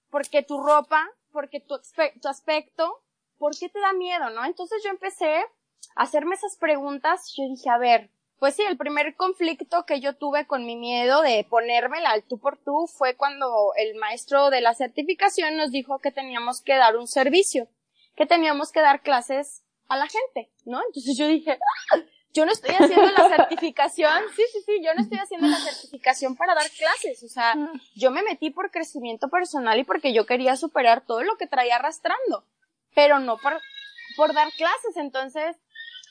porque tu ropa, porque tu, tu aspecto, ¿por qué te da miedo, no? Entonces yo empecé a hacerme esas preguntas. Yo dije, a ver, pues sí, el primer conflicto que yo tuve con mi miedo de ponérmela al tú por tú fue cuando el maestro de la certificación nos dijo que teníamos que dar un servicio, que teníamos que dar clases a la gente, ¿no? Entonces yo dije, ¡Ah! Yo no estoy haciendo la certificación, sí, sí, sí, yo no estoy haciendo la certificación para dar clases, o sea, yo me metí por crecimiento personal y porque yo quería superar todo lo que traía arrastrando, pero no por, por dar clases, entonces,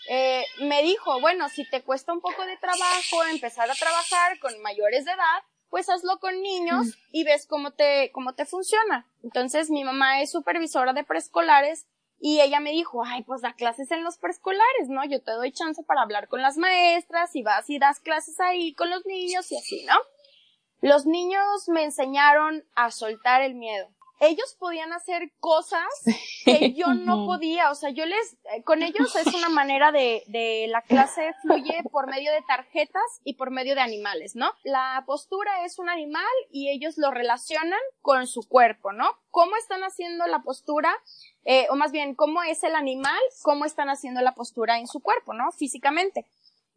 eh, me dijo, bueno, si te cuesta un poco de trabajo empezar a trabajar con mayores de edad, pues hazlo con niños y ves cómo te, cómo te funciona. Entonces, mi mamá es supervisora de preescolares y ella me dijo, ay, pues da clases en los preescolares, ¿no? Yo te doy chance para hablar con las maestras y vas y das clases ahí con los niños y así, ¿no? Los niños me enseñaron a soltar el miedo ellos podían hacer cosas que yo no podía, o sea, yo les, eh, con ellos es una manera de, de la clase fluye por medio de tarjetas y por medio de animales, ¿no? La postura es un animal y ellos lo relacionan con su cuerpo, ¿no? ¿Cómo están haciendo la postura? Eh, o más bien, ¿cómo es el animal? ¿Cómo están haciendo la postura en su cuerpo, ¿no? Físicamente.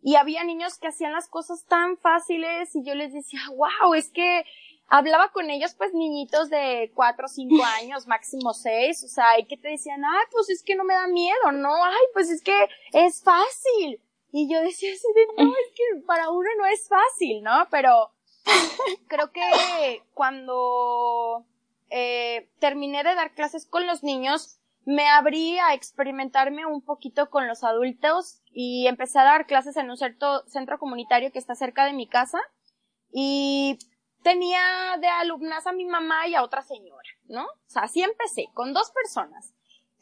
Y había niños que hacían las cosas tan fáciles y yo les decía, wow, es que hablaba con ellos, pues niñitos de cuatro o cinco años, máximo seis, o sea, y que te decían, ay, pues es que no me da miedo, no, ay, pues es que es fácil. Y yo decía así de, no, es que para uno no es fácil, ¿no? Pero creo que cuando eh, terminé de dar clases con los niños, me abrí a experimentarme un poquito con los adultos y empecé a dar clases en un cierto centro comunitario que está cerca de mi casa. Y tenía de alumnas a mi mamá y a otra señora, ¿no? O sea, así empecé, con dos personas.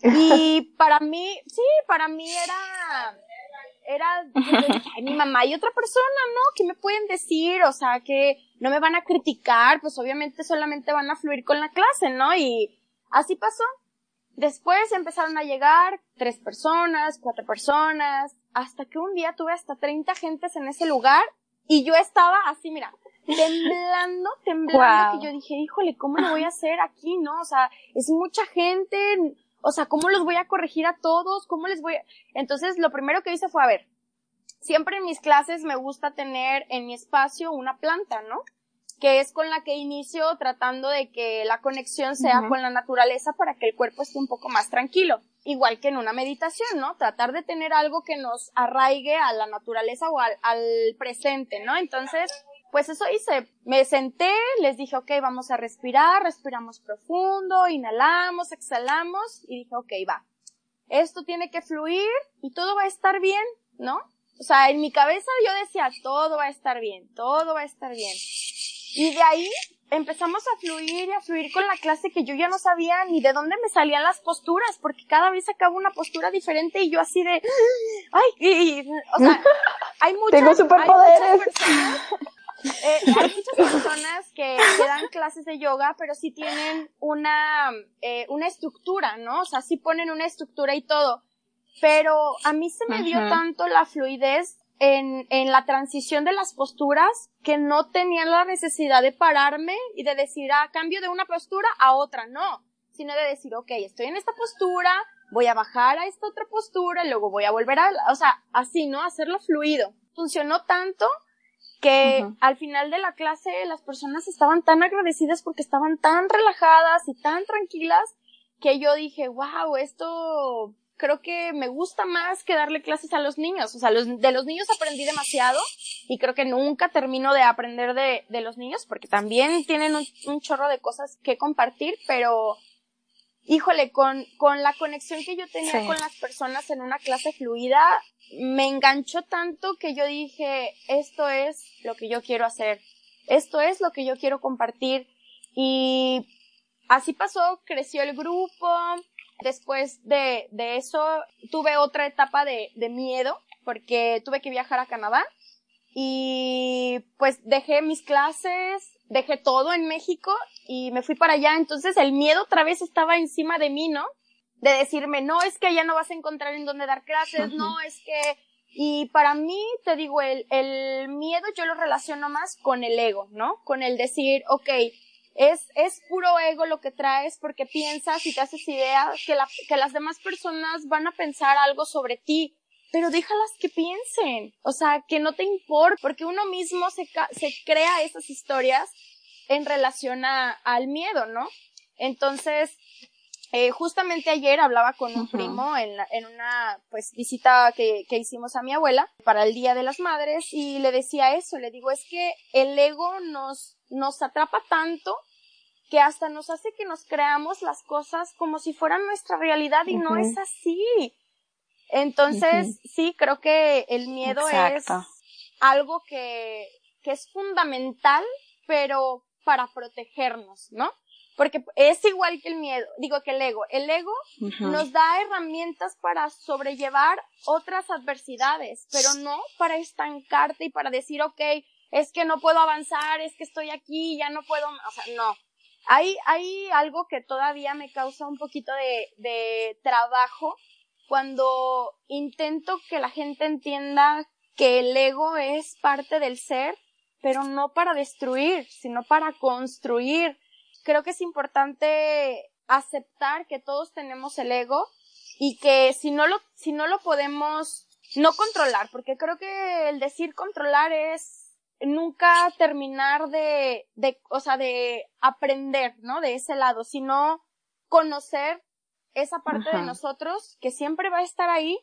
Y para mí, sí, para mí era, era, mi mamá y otra persona, ¿no? ¿Qué me pueden decir? O sea, que no me van a criticar, pues obviamente solamente van a fluir con la clase, ¿no? Y así pasó. Después empezaron a llegar tres personas, cuatro personas, hasta que un día tuve hasta 30 gentes en ese lugar y yo estaba así, mira, temblando, temblando, que yo dije, híjole, ¿cómo lo voy a hacer aquí, no? O sea, es mucha gente, o sea, ¿cómo los voy a corregir a todos? ¿Cómo les voy a...? Entonces, lo primero que hice fue, a ver, siempre en mis clases me gusta tener en mi espacio una planta, ¿no? Que es con la que inicio tratando de que la conexión sea con la naturaleza para que el cuerpo esté un poco más tranquilo. Igual que en una meditación, ¿no? Tratar de tener algo que nos arraigue a la naturaleza o al, al presente, ¿no? Entonces, pues eso hice. Me senté, les dije, ok, vamos a respirar, respiramos profundo, inhalamos, exhalamos y dije, ok, va. Esto tiene que fluir y todo va a estar bien, ¿no? O sea, en mi cabeza yo decía, todo va a estar bien, todo va a estar bien. Y de ahí empezamos a fluir y a fluir con la clase que yo ya no sabía ni de dónde me salían las posturas, porque cada vez sacaba una postura diferente y yo así de, ay, y, o sea, hay muchas, Tengo superpoderes. Eh, hay muchas personas que, dan clases de yoga, pero sí tienen una, eh, una estructura, ¿no? O sea, sí ponen una estructura y todo. Pero a mí se me dio tanto la fluidez en, en la transición de las posturas que no tenía la necesidad de pararme y de decir, ah, cambio de una postura a otra, no. Sino de decir, ok, estoy en esta postura, voy a bajar a esta otra postura y luego voy a volver a, o sea, así, ¿no? Hacerlo fluido. Funcionó tanto que al final de la clase las personas estaban tan agradecidas porque estaban tan relajadas y tan tranquilas que yo dije, wow, esto creo que me gusta más que darle clases a los niños. O sea, los, de los niños aprendí demasiado y creo que nunca termino de aprender de, de los niños porque también tienen un, un, chorro de cosas que compartir, pero híjole, con, con la conexión que yo tenía con las personas en una clase fluida, me enganchó tanto que yo dije, esto es lo que yo quiero hacer, esto es lo que yo quiero compartir. Y así pasó, creció el grupo. Después de, de eso tuve otra etapa de, de miedo porque tuve que viajar a Canadá y pues dejé mis clases, dejé todo en México y me fui para allá. Entonces el miedo otra vez estaba encima de mí, ¿no? de decirme, no, es que allá no vas a encontrar en dónde dar clases, no, es que, y para mí, te digo, el, el miedo yo lo relaciono más con el ego, ¿no? Con el decir, ok, es, es puro ego lo que traes porque piensas y te haces idea que, la, que las demás personas van a pensar algo sobre ti, pero déjalas que piensen, o sea, que no te importa, porque uno mismo se, se crea esas historias en relación a, al miedo, ¿no? Entonces, eh, justamente ayer hablaba con un primo en, en una pues visita que, que hicimos a mi abuela para el Día de las Madres y le decía eso, le digo, es que el ego nos, nos atrapa tanto que hasta nos hace que nos creamos las cosas como si fueran nuestra realidad y no es así. Entonces, sí, creo que el miedo es algo que, que es fundamental, pero para protegernos, ¿no? porque es igual que el miedo, digo que el ego. El ego nos da herramientas para sobrellevar otras adversidades, pero no para estancarte y para decir, ok, es que no puedo avanzar, es que estoy aquí, ya no puedo, o sea, no. Hay, hay algo que todavía me causa un poquito de, de trabajo cuando intento que la gente entienda que el ego es parte del ser, pero no para destruir, sino para construir creo que es importante aceptar que todos tenemos el ego y que si no lo, si no lo podemos no controlar, porque creo que el decir controlar es nunca terminar de, de, o sea, de aprender, ¿no? De ese lado, sino conocer esa parte de nosotros que siempre va a estar ahí,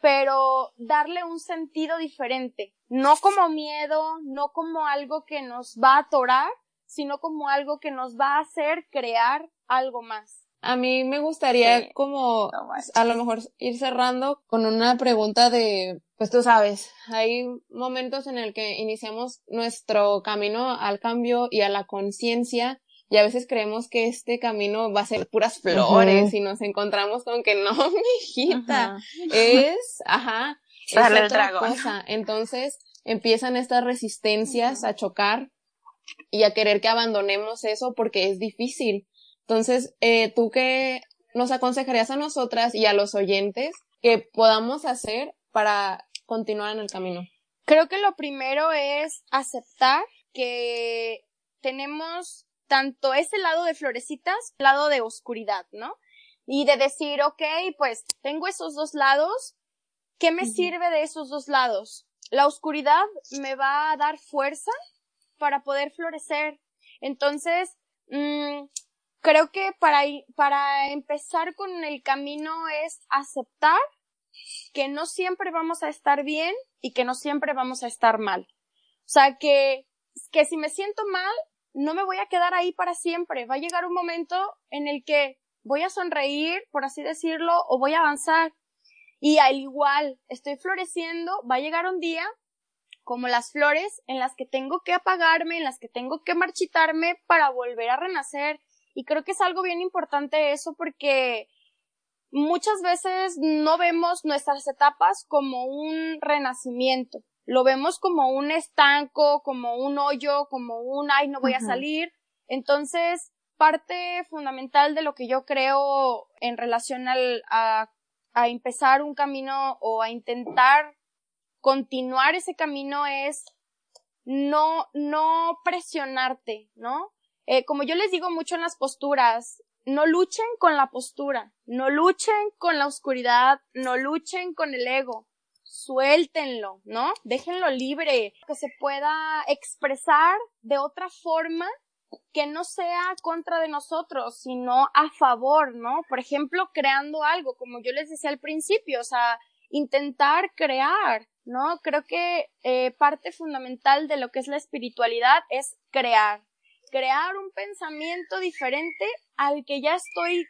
pero darle un sentido diferente, no como miedo, no como algo que nos va a atorar, sino como algo que nos va a hacer crear algo más. A mí me gustaría como a lo mejor ir cerrando con una pregunta de, pues tú sabes, hay momentos en el que iniciamos nuestro camino al cambio y a la conciencia y a veces creemos que este camino va a ser puras flores y nos encontramos con que no, mi hijita, es, ajá, es otra cosa. Entonces empiezan estas resistencias a chocar y a querer que abandonemos eso porque es difícil. Entonces, eh, ¿tú qué nos aconsejarías a nosotras y a los oyentes que podamos hacer para continuar en el camino? Creo que lo primero es aceptar que tenemos tanto ese lado de florecitas, lado de oscuridad, ¿no? Y de decir, ok, pues tengo esos dos lados, ¿qué me sirve de esos dos lados? La oscuridad me va a dar fuerza para poder florecer. Entonces, mmm, creo que para, para empezar con el camino es aceptar que no siempre vamos a estar bien y que no siempre vamos a estar mal. O sea, que, que si me siento mal, no me voy a quedar ahí para siempre. Va a llegar un momento en el que voy a sonreír, por así decirlo, o voy a avanzar. Y al igual, estoy floreciendo, va a llegar un día como las flores en las que tengo que apagarme, en las que tengo que marchitarme para volver a renacer. Y creo que es algo bien importante eso porque muchas veces no vemos nuestras etapas como un renacimiento. Lo vemos como un estanco, como un hoyo, como un, ay, no voy a salir. Entonces, parte fundamental de lo que yo creo en relación al, a, a empezar un camino o a intentar continuar ese camino es no, no presionarte, ¿no? Eh, como yo les digo mucho en las posturas, no luchen con la postura, no luchen con la oscuridad, no luchen con el ego, suéltenlo, ¿no? Déjenlo libre, que se pueda expresar de otra forma que no sea contra de nosotros, sino a favor, ¿no? Por ejemplo, creando algo, como yo les decía al principio, o sea, intentar crear, ¿no? Creo que eh, parte fundamental de lo que es la espiritualidad es crear, crear un pensamiento diferente al que ya estoy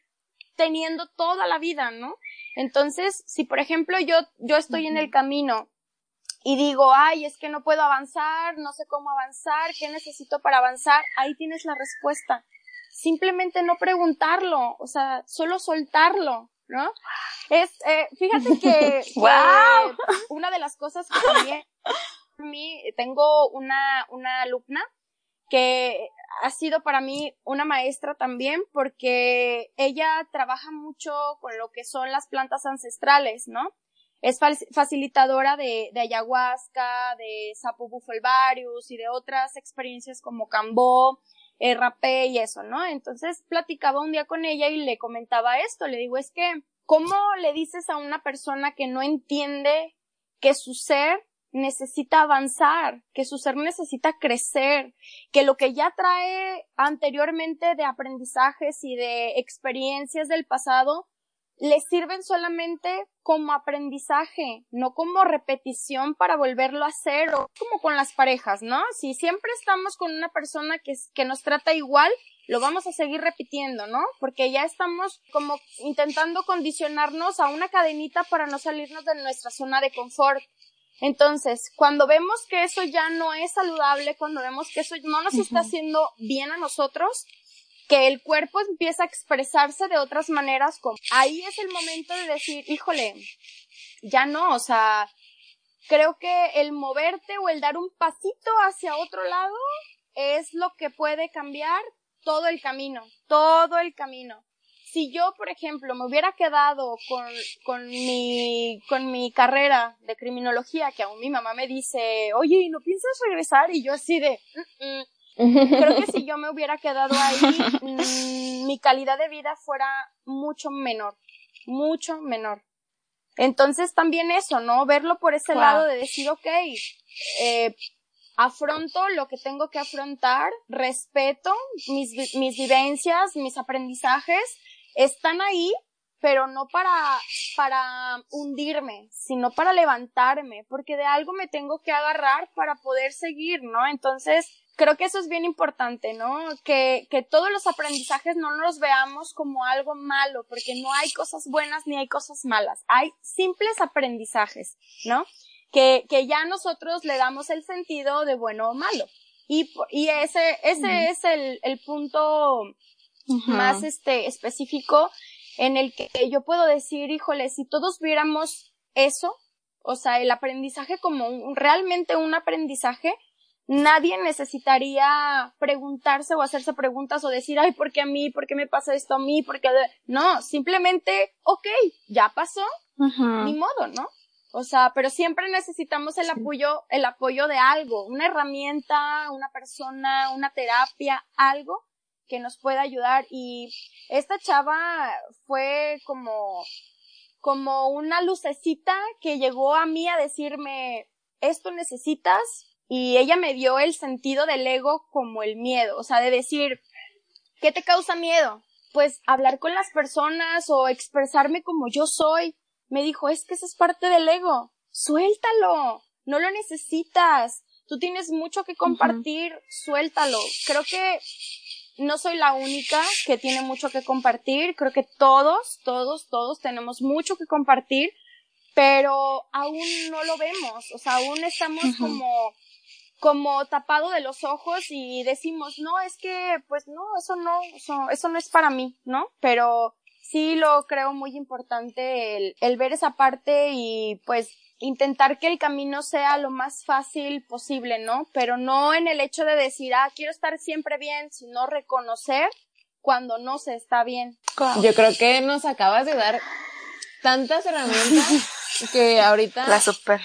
teniendo toda la vida, ¿no? Entonces, si por ejemplo yo, yo estoy en el camino y digo, ay, es que no puedo avanzar, no sé cómo avanzar, ¿qué necesito para avanzar? Ahí tienes la respuesta. Simplemente no preguntarlo, o sea, solo soltarlo, ¿no? Es, eh, fíjate que, wow. una de las cosas que también a mí tengo una, una alumna que ha sido para mí una maestra también porque ella trabaja mucho con lo que son las plantas ancestrales, ¿no? Es facilitadora de, ayahuasca, de sapo bufolvarius y de otras experiencias como cambó, eh, rapé y eso, ¿no? Entonces platicaba un día con ella y le comentaba esto, le digo, es que, ¿cómo le dices a una persona que no entiende que su ser necesita avanzar, que su ser necesita crecer, que lo que ya trae anteriormente de aprendizajes y de experiencias del pasado le sirven solamente como aprendizaje, no como repetición para volverlo a hacer o como con las parejas, ¿no? Si siempre estamos con una persona que, nos trata igual, lo vamos a seguir repitiendo, ¿no? Porque ya estamos como intentando condicionarnos a una cadenita para no salirnos de nuestra zona de confort. Entonces, cuando vemos que eso ya no es saludable, cuando vemos que eso no nos está haciendo bien a nosotros, que el cuerpo empieza a expresarse de otras maneras, como ahí es el momento de decir, híjole, ya no, o sea, creo que el moverte o el dar un pasito hacia otro lado es lo que puede cambiar todo el camino, todo el camino. Si yo, por ejemplo, me hubiera quedado con, con mi, con mi carrera de criminología, que aún mi mamá me dice, oye, ¿no piensas regresar? Y yo así de, mm, mm". Creo que si yo me hubiera quedado ahí, mm, mi calidad de vida fuera mucho menor, mucho menor. Entonces también eso, ¿no? Verlo por ese lado de decir, ok, eh, afronto lo que tengo que afrontar, respeto mis, mis vivencias, mis aprendizajes, están ahí, pero no para, para hundirme, sino para levantarme, porque de algo me tengo que agarrar para poder seguir, ¿no? Entonces, creo que eso es bien importante, ¿no? Que, que todos los aprendizajes no los veamos como algo malo, porque no hay cosas buenas ni hay cosas malas. Hay simples aprendizajes, ¿no? Que, que ya nosotros le damos el sentido de bueno o malo. Y, y ese, ese es el, el punto más este, específico en el que yo puedo decir, híjole, si todos viéramos eso, o sea, el aprendizaje como un, realmente un aprendizaje, nadie necesitaría preguntarse o hacerse preguntas o decir, ay, ¿por qué a mí? ¿Por qué me pasa esto a mí? ¿Por qué? No, simplemente, ok, ya pasó, ni modo, ¿no? O sea, pero siempre necesitamos el apoyo, el apoyo de algo, una herramienta, una persona, una terapia, algo que nos pueda ayudar. Y esta chava fue como, como una lucecita que llegó a mí a decirme, esto necesitas, y ella me dio el sentido del ego como el miedo, o sea, de decir, ¿qué te causa miedo? Pues hablar con las personas o expresarme como yo soy. Me dijo, es que eso es parte del ego. Suéltalo. No lo necesitas. Tú tienes mucho que compartir. Suéltalo. Creo que no soy la única que tiene mucho que compartir. Creo que todos, todos, todos tenemos mucho que compartir, pero aún no lo vemos. O sea, aún estamos como como tapado de los ojos y decimos, no, es que, pues no, eso no, eso, eso no es para mí, ¿no? Pero sí lo creo muy importante el, el ver esa parte y pues intentar que el camino sea lo más fácil posible, ¿no? Pero no en el hecho de decir, ah, quiero estar siempre bien, sino reconocer cuando no se está bien. Yo creo que nos acabas de dar tantas herramientas que ahorita... La super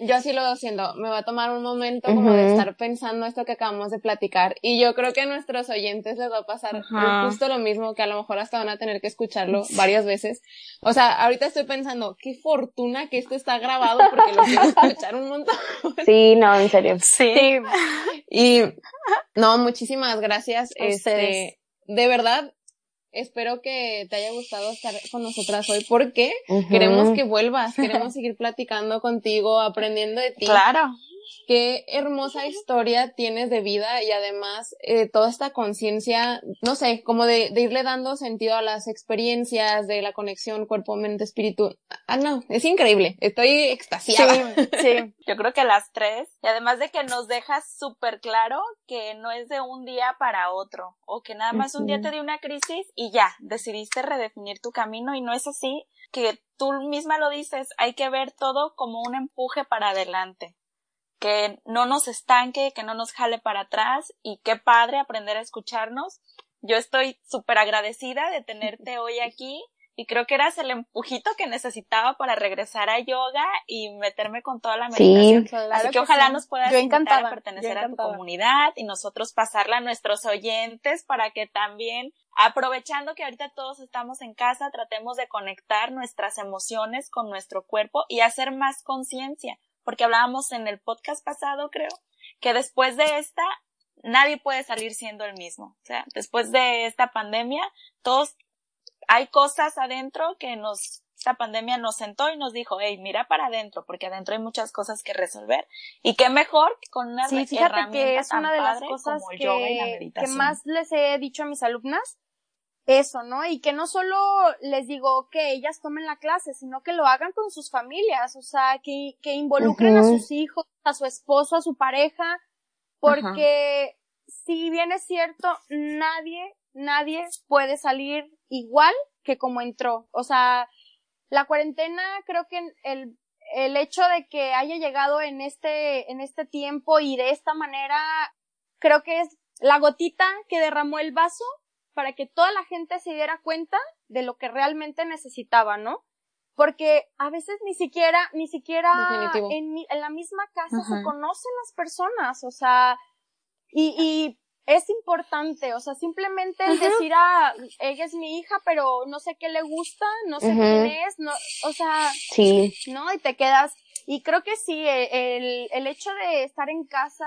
yo, así lo siento, me va a tomar un momento como de estar pensando esto que acabamos de platicar y yo creo que a nuestros oyentes les va a pasar justo lo mismo que a lo mejor hasta van a tener que escucharlo varias veces. O sea, ahorita estoy pensando, qué fortuna que esto está grabado porque lo quiero escuchar un montón. Sí, no, en serio. Sí. Y no, muchísimas gracias. Este, de verdad, Espero que te haya gustado estar con nosotras hoy porque queremos que vuelvas, queremos seguir platicando contigo, aprendiendo de ti. Claro qué hermosa historia tienes de vida y además eh, toda esta conciencia, no sé, como de, de, irle dando sentido a las experiencias de la conexión cuerpo, mente, espíritu. Ah, no, es increíble, estoy extasiada. Sí, sí, yo creo que las tres, y además de que nos dejas súper claro que no es de un día para otro, o que nada más un día te dio una crisis y ya, decidiste redefinir tu camino y no es así, que tú misma lo dices, hay que ver todo como un empuje para adelante que no nos estanque, que no nos jale para atrás y qué padre aprender a escucharnos. Yo estoy súper agradecida de tenerte hoy aquí y creo que eras el empujito que necesitaba para regresar a yoga y meterme con toda la meditación. Así que, ojalá nos puedas invitar a pertenecer a tu comunidad y nosotros pasarla a nuestros oyentes para que también, aprovechando que ahorita todos estamos en casa, tratemos de conectar nuestras emociones con nuestro cuerpo y hacer más conciencia porque hablábamos en el podcast pasado, creo, que después de esta, nadie puede salir siendo el mismo. O sea, después de esta pandemia, todos, hay cosas adentro que nos, esta pandemia nos sentó y nos dijo, hey, mira para adentro, porque adentro hay muchas cosas que resolver. Y qué mejor con una sí, fíjate que es una de las cosas que, que más les he dicho a mis alumnas, eso, ¿no? Y que no solo les digo que ellas tomen la clase, sino que lo hagan con sus familias, o sea, que, que involucren a sus hijos, a su esposo, a su pareja, porque si bien es cierto, nadie, nadie puede salir igual que como entró. O sea, la cuarentena creo que el, el hecho de que haya llegado en este, en este tiempo y de esta manera, creo que es la gotita que derramó el vaso para que toda la gente se diera cuenta de lo que realmente necesitaba, ¿no? Porque a veces ni siquiera, ni siquiera en, en, la misma casa se conocen las personas, o sea, y, y es importante, o sea, simplemente el decir, ah, ella es mi hija, pero no sé qué le gusta, no sé quién es, no, o sea, sí. ¿no? Y te quedas, y creo que sí, el, el hecho de estar en casa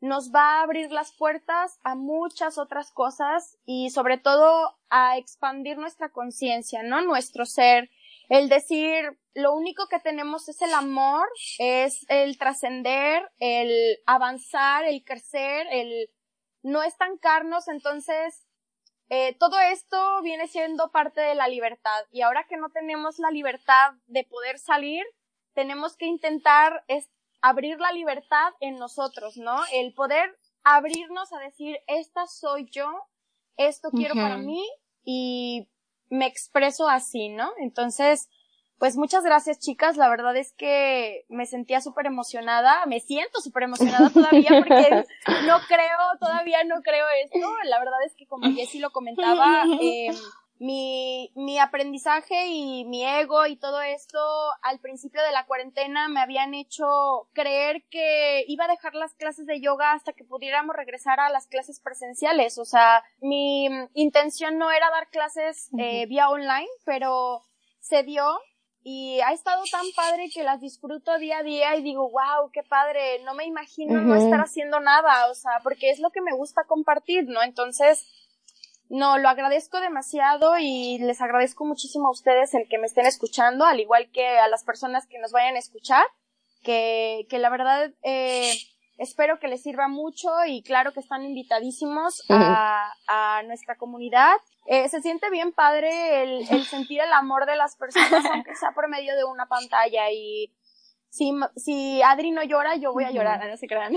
nos va a abrir las puertas a muchas otras cosas y sobre todo a expandir nuestra conciencia, ¿no? Nuestro ser. El decir, lo único que tenemos es el amor, es el trascender, el avanzar, el crecer, el no estancarnos. Entonces, eh, todo esto viene siendo parte de la libertad. Y ahora que no tenemos la libertad de poder salir, tenemos que intentar abrir la libertad en nosotros, ¿no? El poder abrirnos a decir, esta soy yo, esto quiero para mí y me expreso así, ¿no? Entonces, pues muchas gracias chicas, la verdad es que me sentía súper emocionada, me siento súper emocionada todavía porque no creo, todavía no creo esto, la verdad es que como Jessy lo comentaba, eh, mi, mi aprendizaje y mi ego y todo esto al principio de la cuarentena me habían hecho creer que iba a dejar las clases de yoga hasta que pudiéramos regresar a las clases presenciales. O sea, mi intención no era dar clases eh, vía online, pero se dio y ha estado tan padre que las disfruto día a día y digo, wow, qué padre, no me imagino no estar haciendo nada, o sea, porque es lo que me gusta compartir, ¿no? Entonces, no, lo agradezco demasiado y les agradezco muchísimo a ustedes el que me estén escuchando, al igual que a las personas que nos vayan a escuchar, que, que la verdad eh, espero que les sirva mucho y claro que están invitadísimos a, a nuestra comunidad. Eh, se siente bien padre el, el sentir el amor de las personas, aunque sea por medio de una pantalla y si, si Adri no llora, yo voy a llorar, no se crean.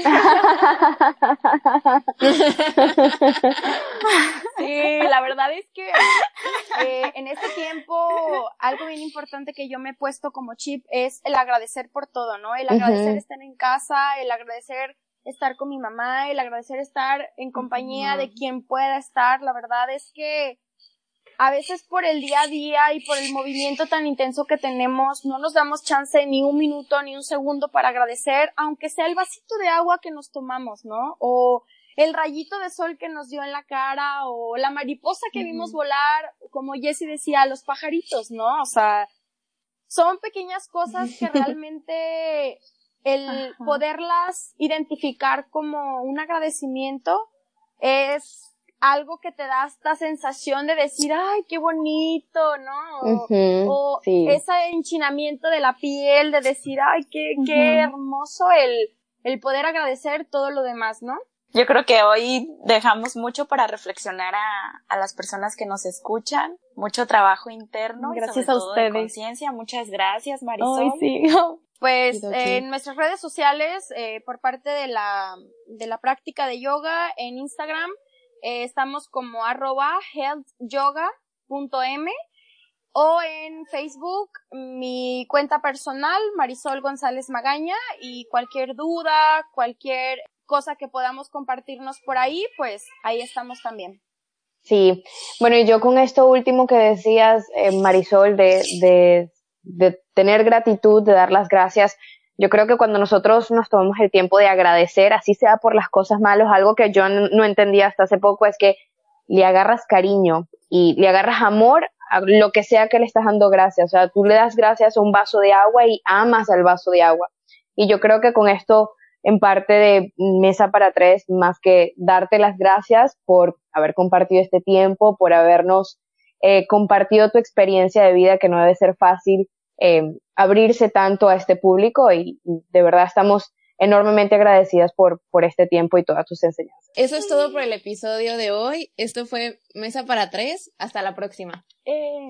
sí, la verdad es que eh, en este tiempo algo bien importante que yo me he puesto como chip es el agradecer por todo, ¿no? El agradecer estar en casa, el agradecer estar con mi mamá, el agradecer estar en compañía de quien pueda estar. La verdad es que a veces por el día a día y por el movimiento tan intenso que tenemos, no nos damos chance ni un minuto ni un segundo para agradecer, aunque sea el vasito de agua que nos tomamos, ¿no? O el rayito de sol que nos dio en la cara, o la mariposa que vimos volar, como Jessie decía, los pajaritos, ¿no? O sea, son pequeñas cosas que realmente el poderlas identificar como un agradecimiento es algo que te da esta sensación de decir, ay, qué bonito, ¿no? O, ese enchinamiento de la piel, de decir, ay, qué, qué hermoso el, el poder agradecer todo lo demás, ¿no? Yo creo que hoy dejamos mucho para reflexionar a, a las personas que nos escuchan, mucho trabajo interno. Gracias a ustedes. conciencia. Muchas gracias, Marisol. Ay, sí. Pues en nuestras redes sociales, eh, por parte de la, de la práctica de yoga en Instagram, eh, estamos como arroba healthyoga.m o en Facebook mi cuenta personal Marisol González Magaña y cualquier duda, cualquier cosa que podamos compartirnos por ahí, pues ahí estamos también. Sí, bueno, y yo con esto último que decías, eh, Marisol, de, de, de tener gratitud, de dar las gracias, yo creo que cuando nosotros nos tomamos el tiempo de agradecer, así sea por las cosas malas, algo que yo no entendía hasta hace poco es que le agarras cariño y le agarras amor a lo que sea que le estás dando gracias. O sea, tú le das gracias a un vaso de agua y amas al vaso de agua. Y yo creo que con esto, en parte de Mesa para Tres, más que darte las gracias por haber compartido este tiempo, por habernos eh, compartido tu experiencia de vida, que no debe ser fácil, eh, abrirse tanto a este público y, de verdad estamos enormemente agradecidas por, por este tiempo y todas tus enseñanzas. Eso es todo por el episodio de hoy. Esto fue Mesa para Tres. Hasta la próxima. Eh.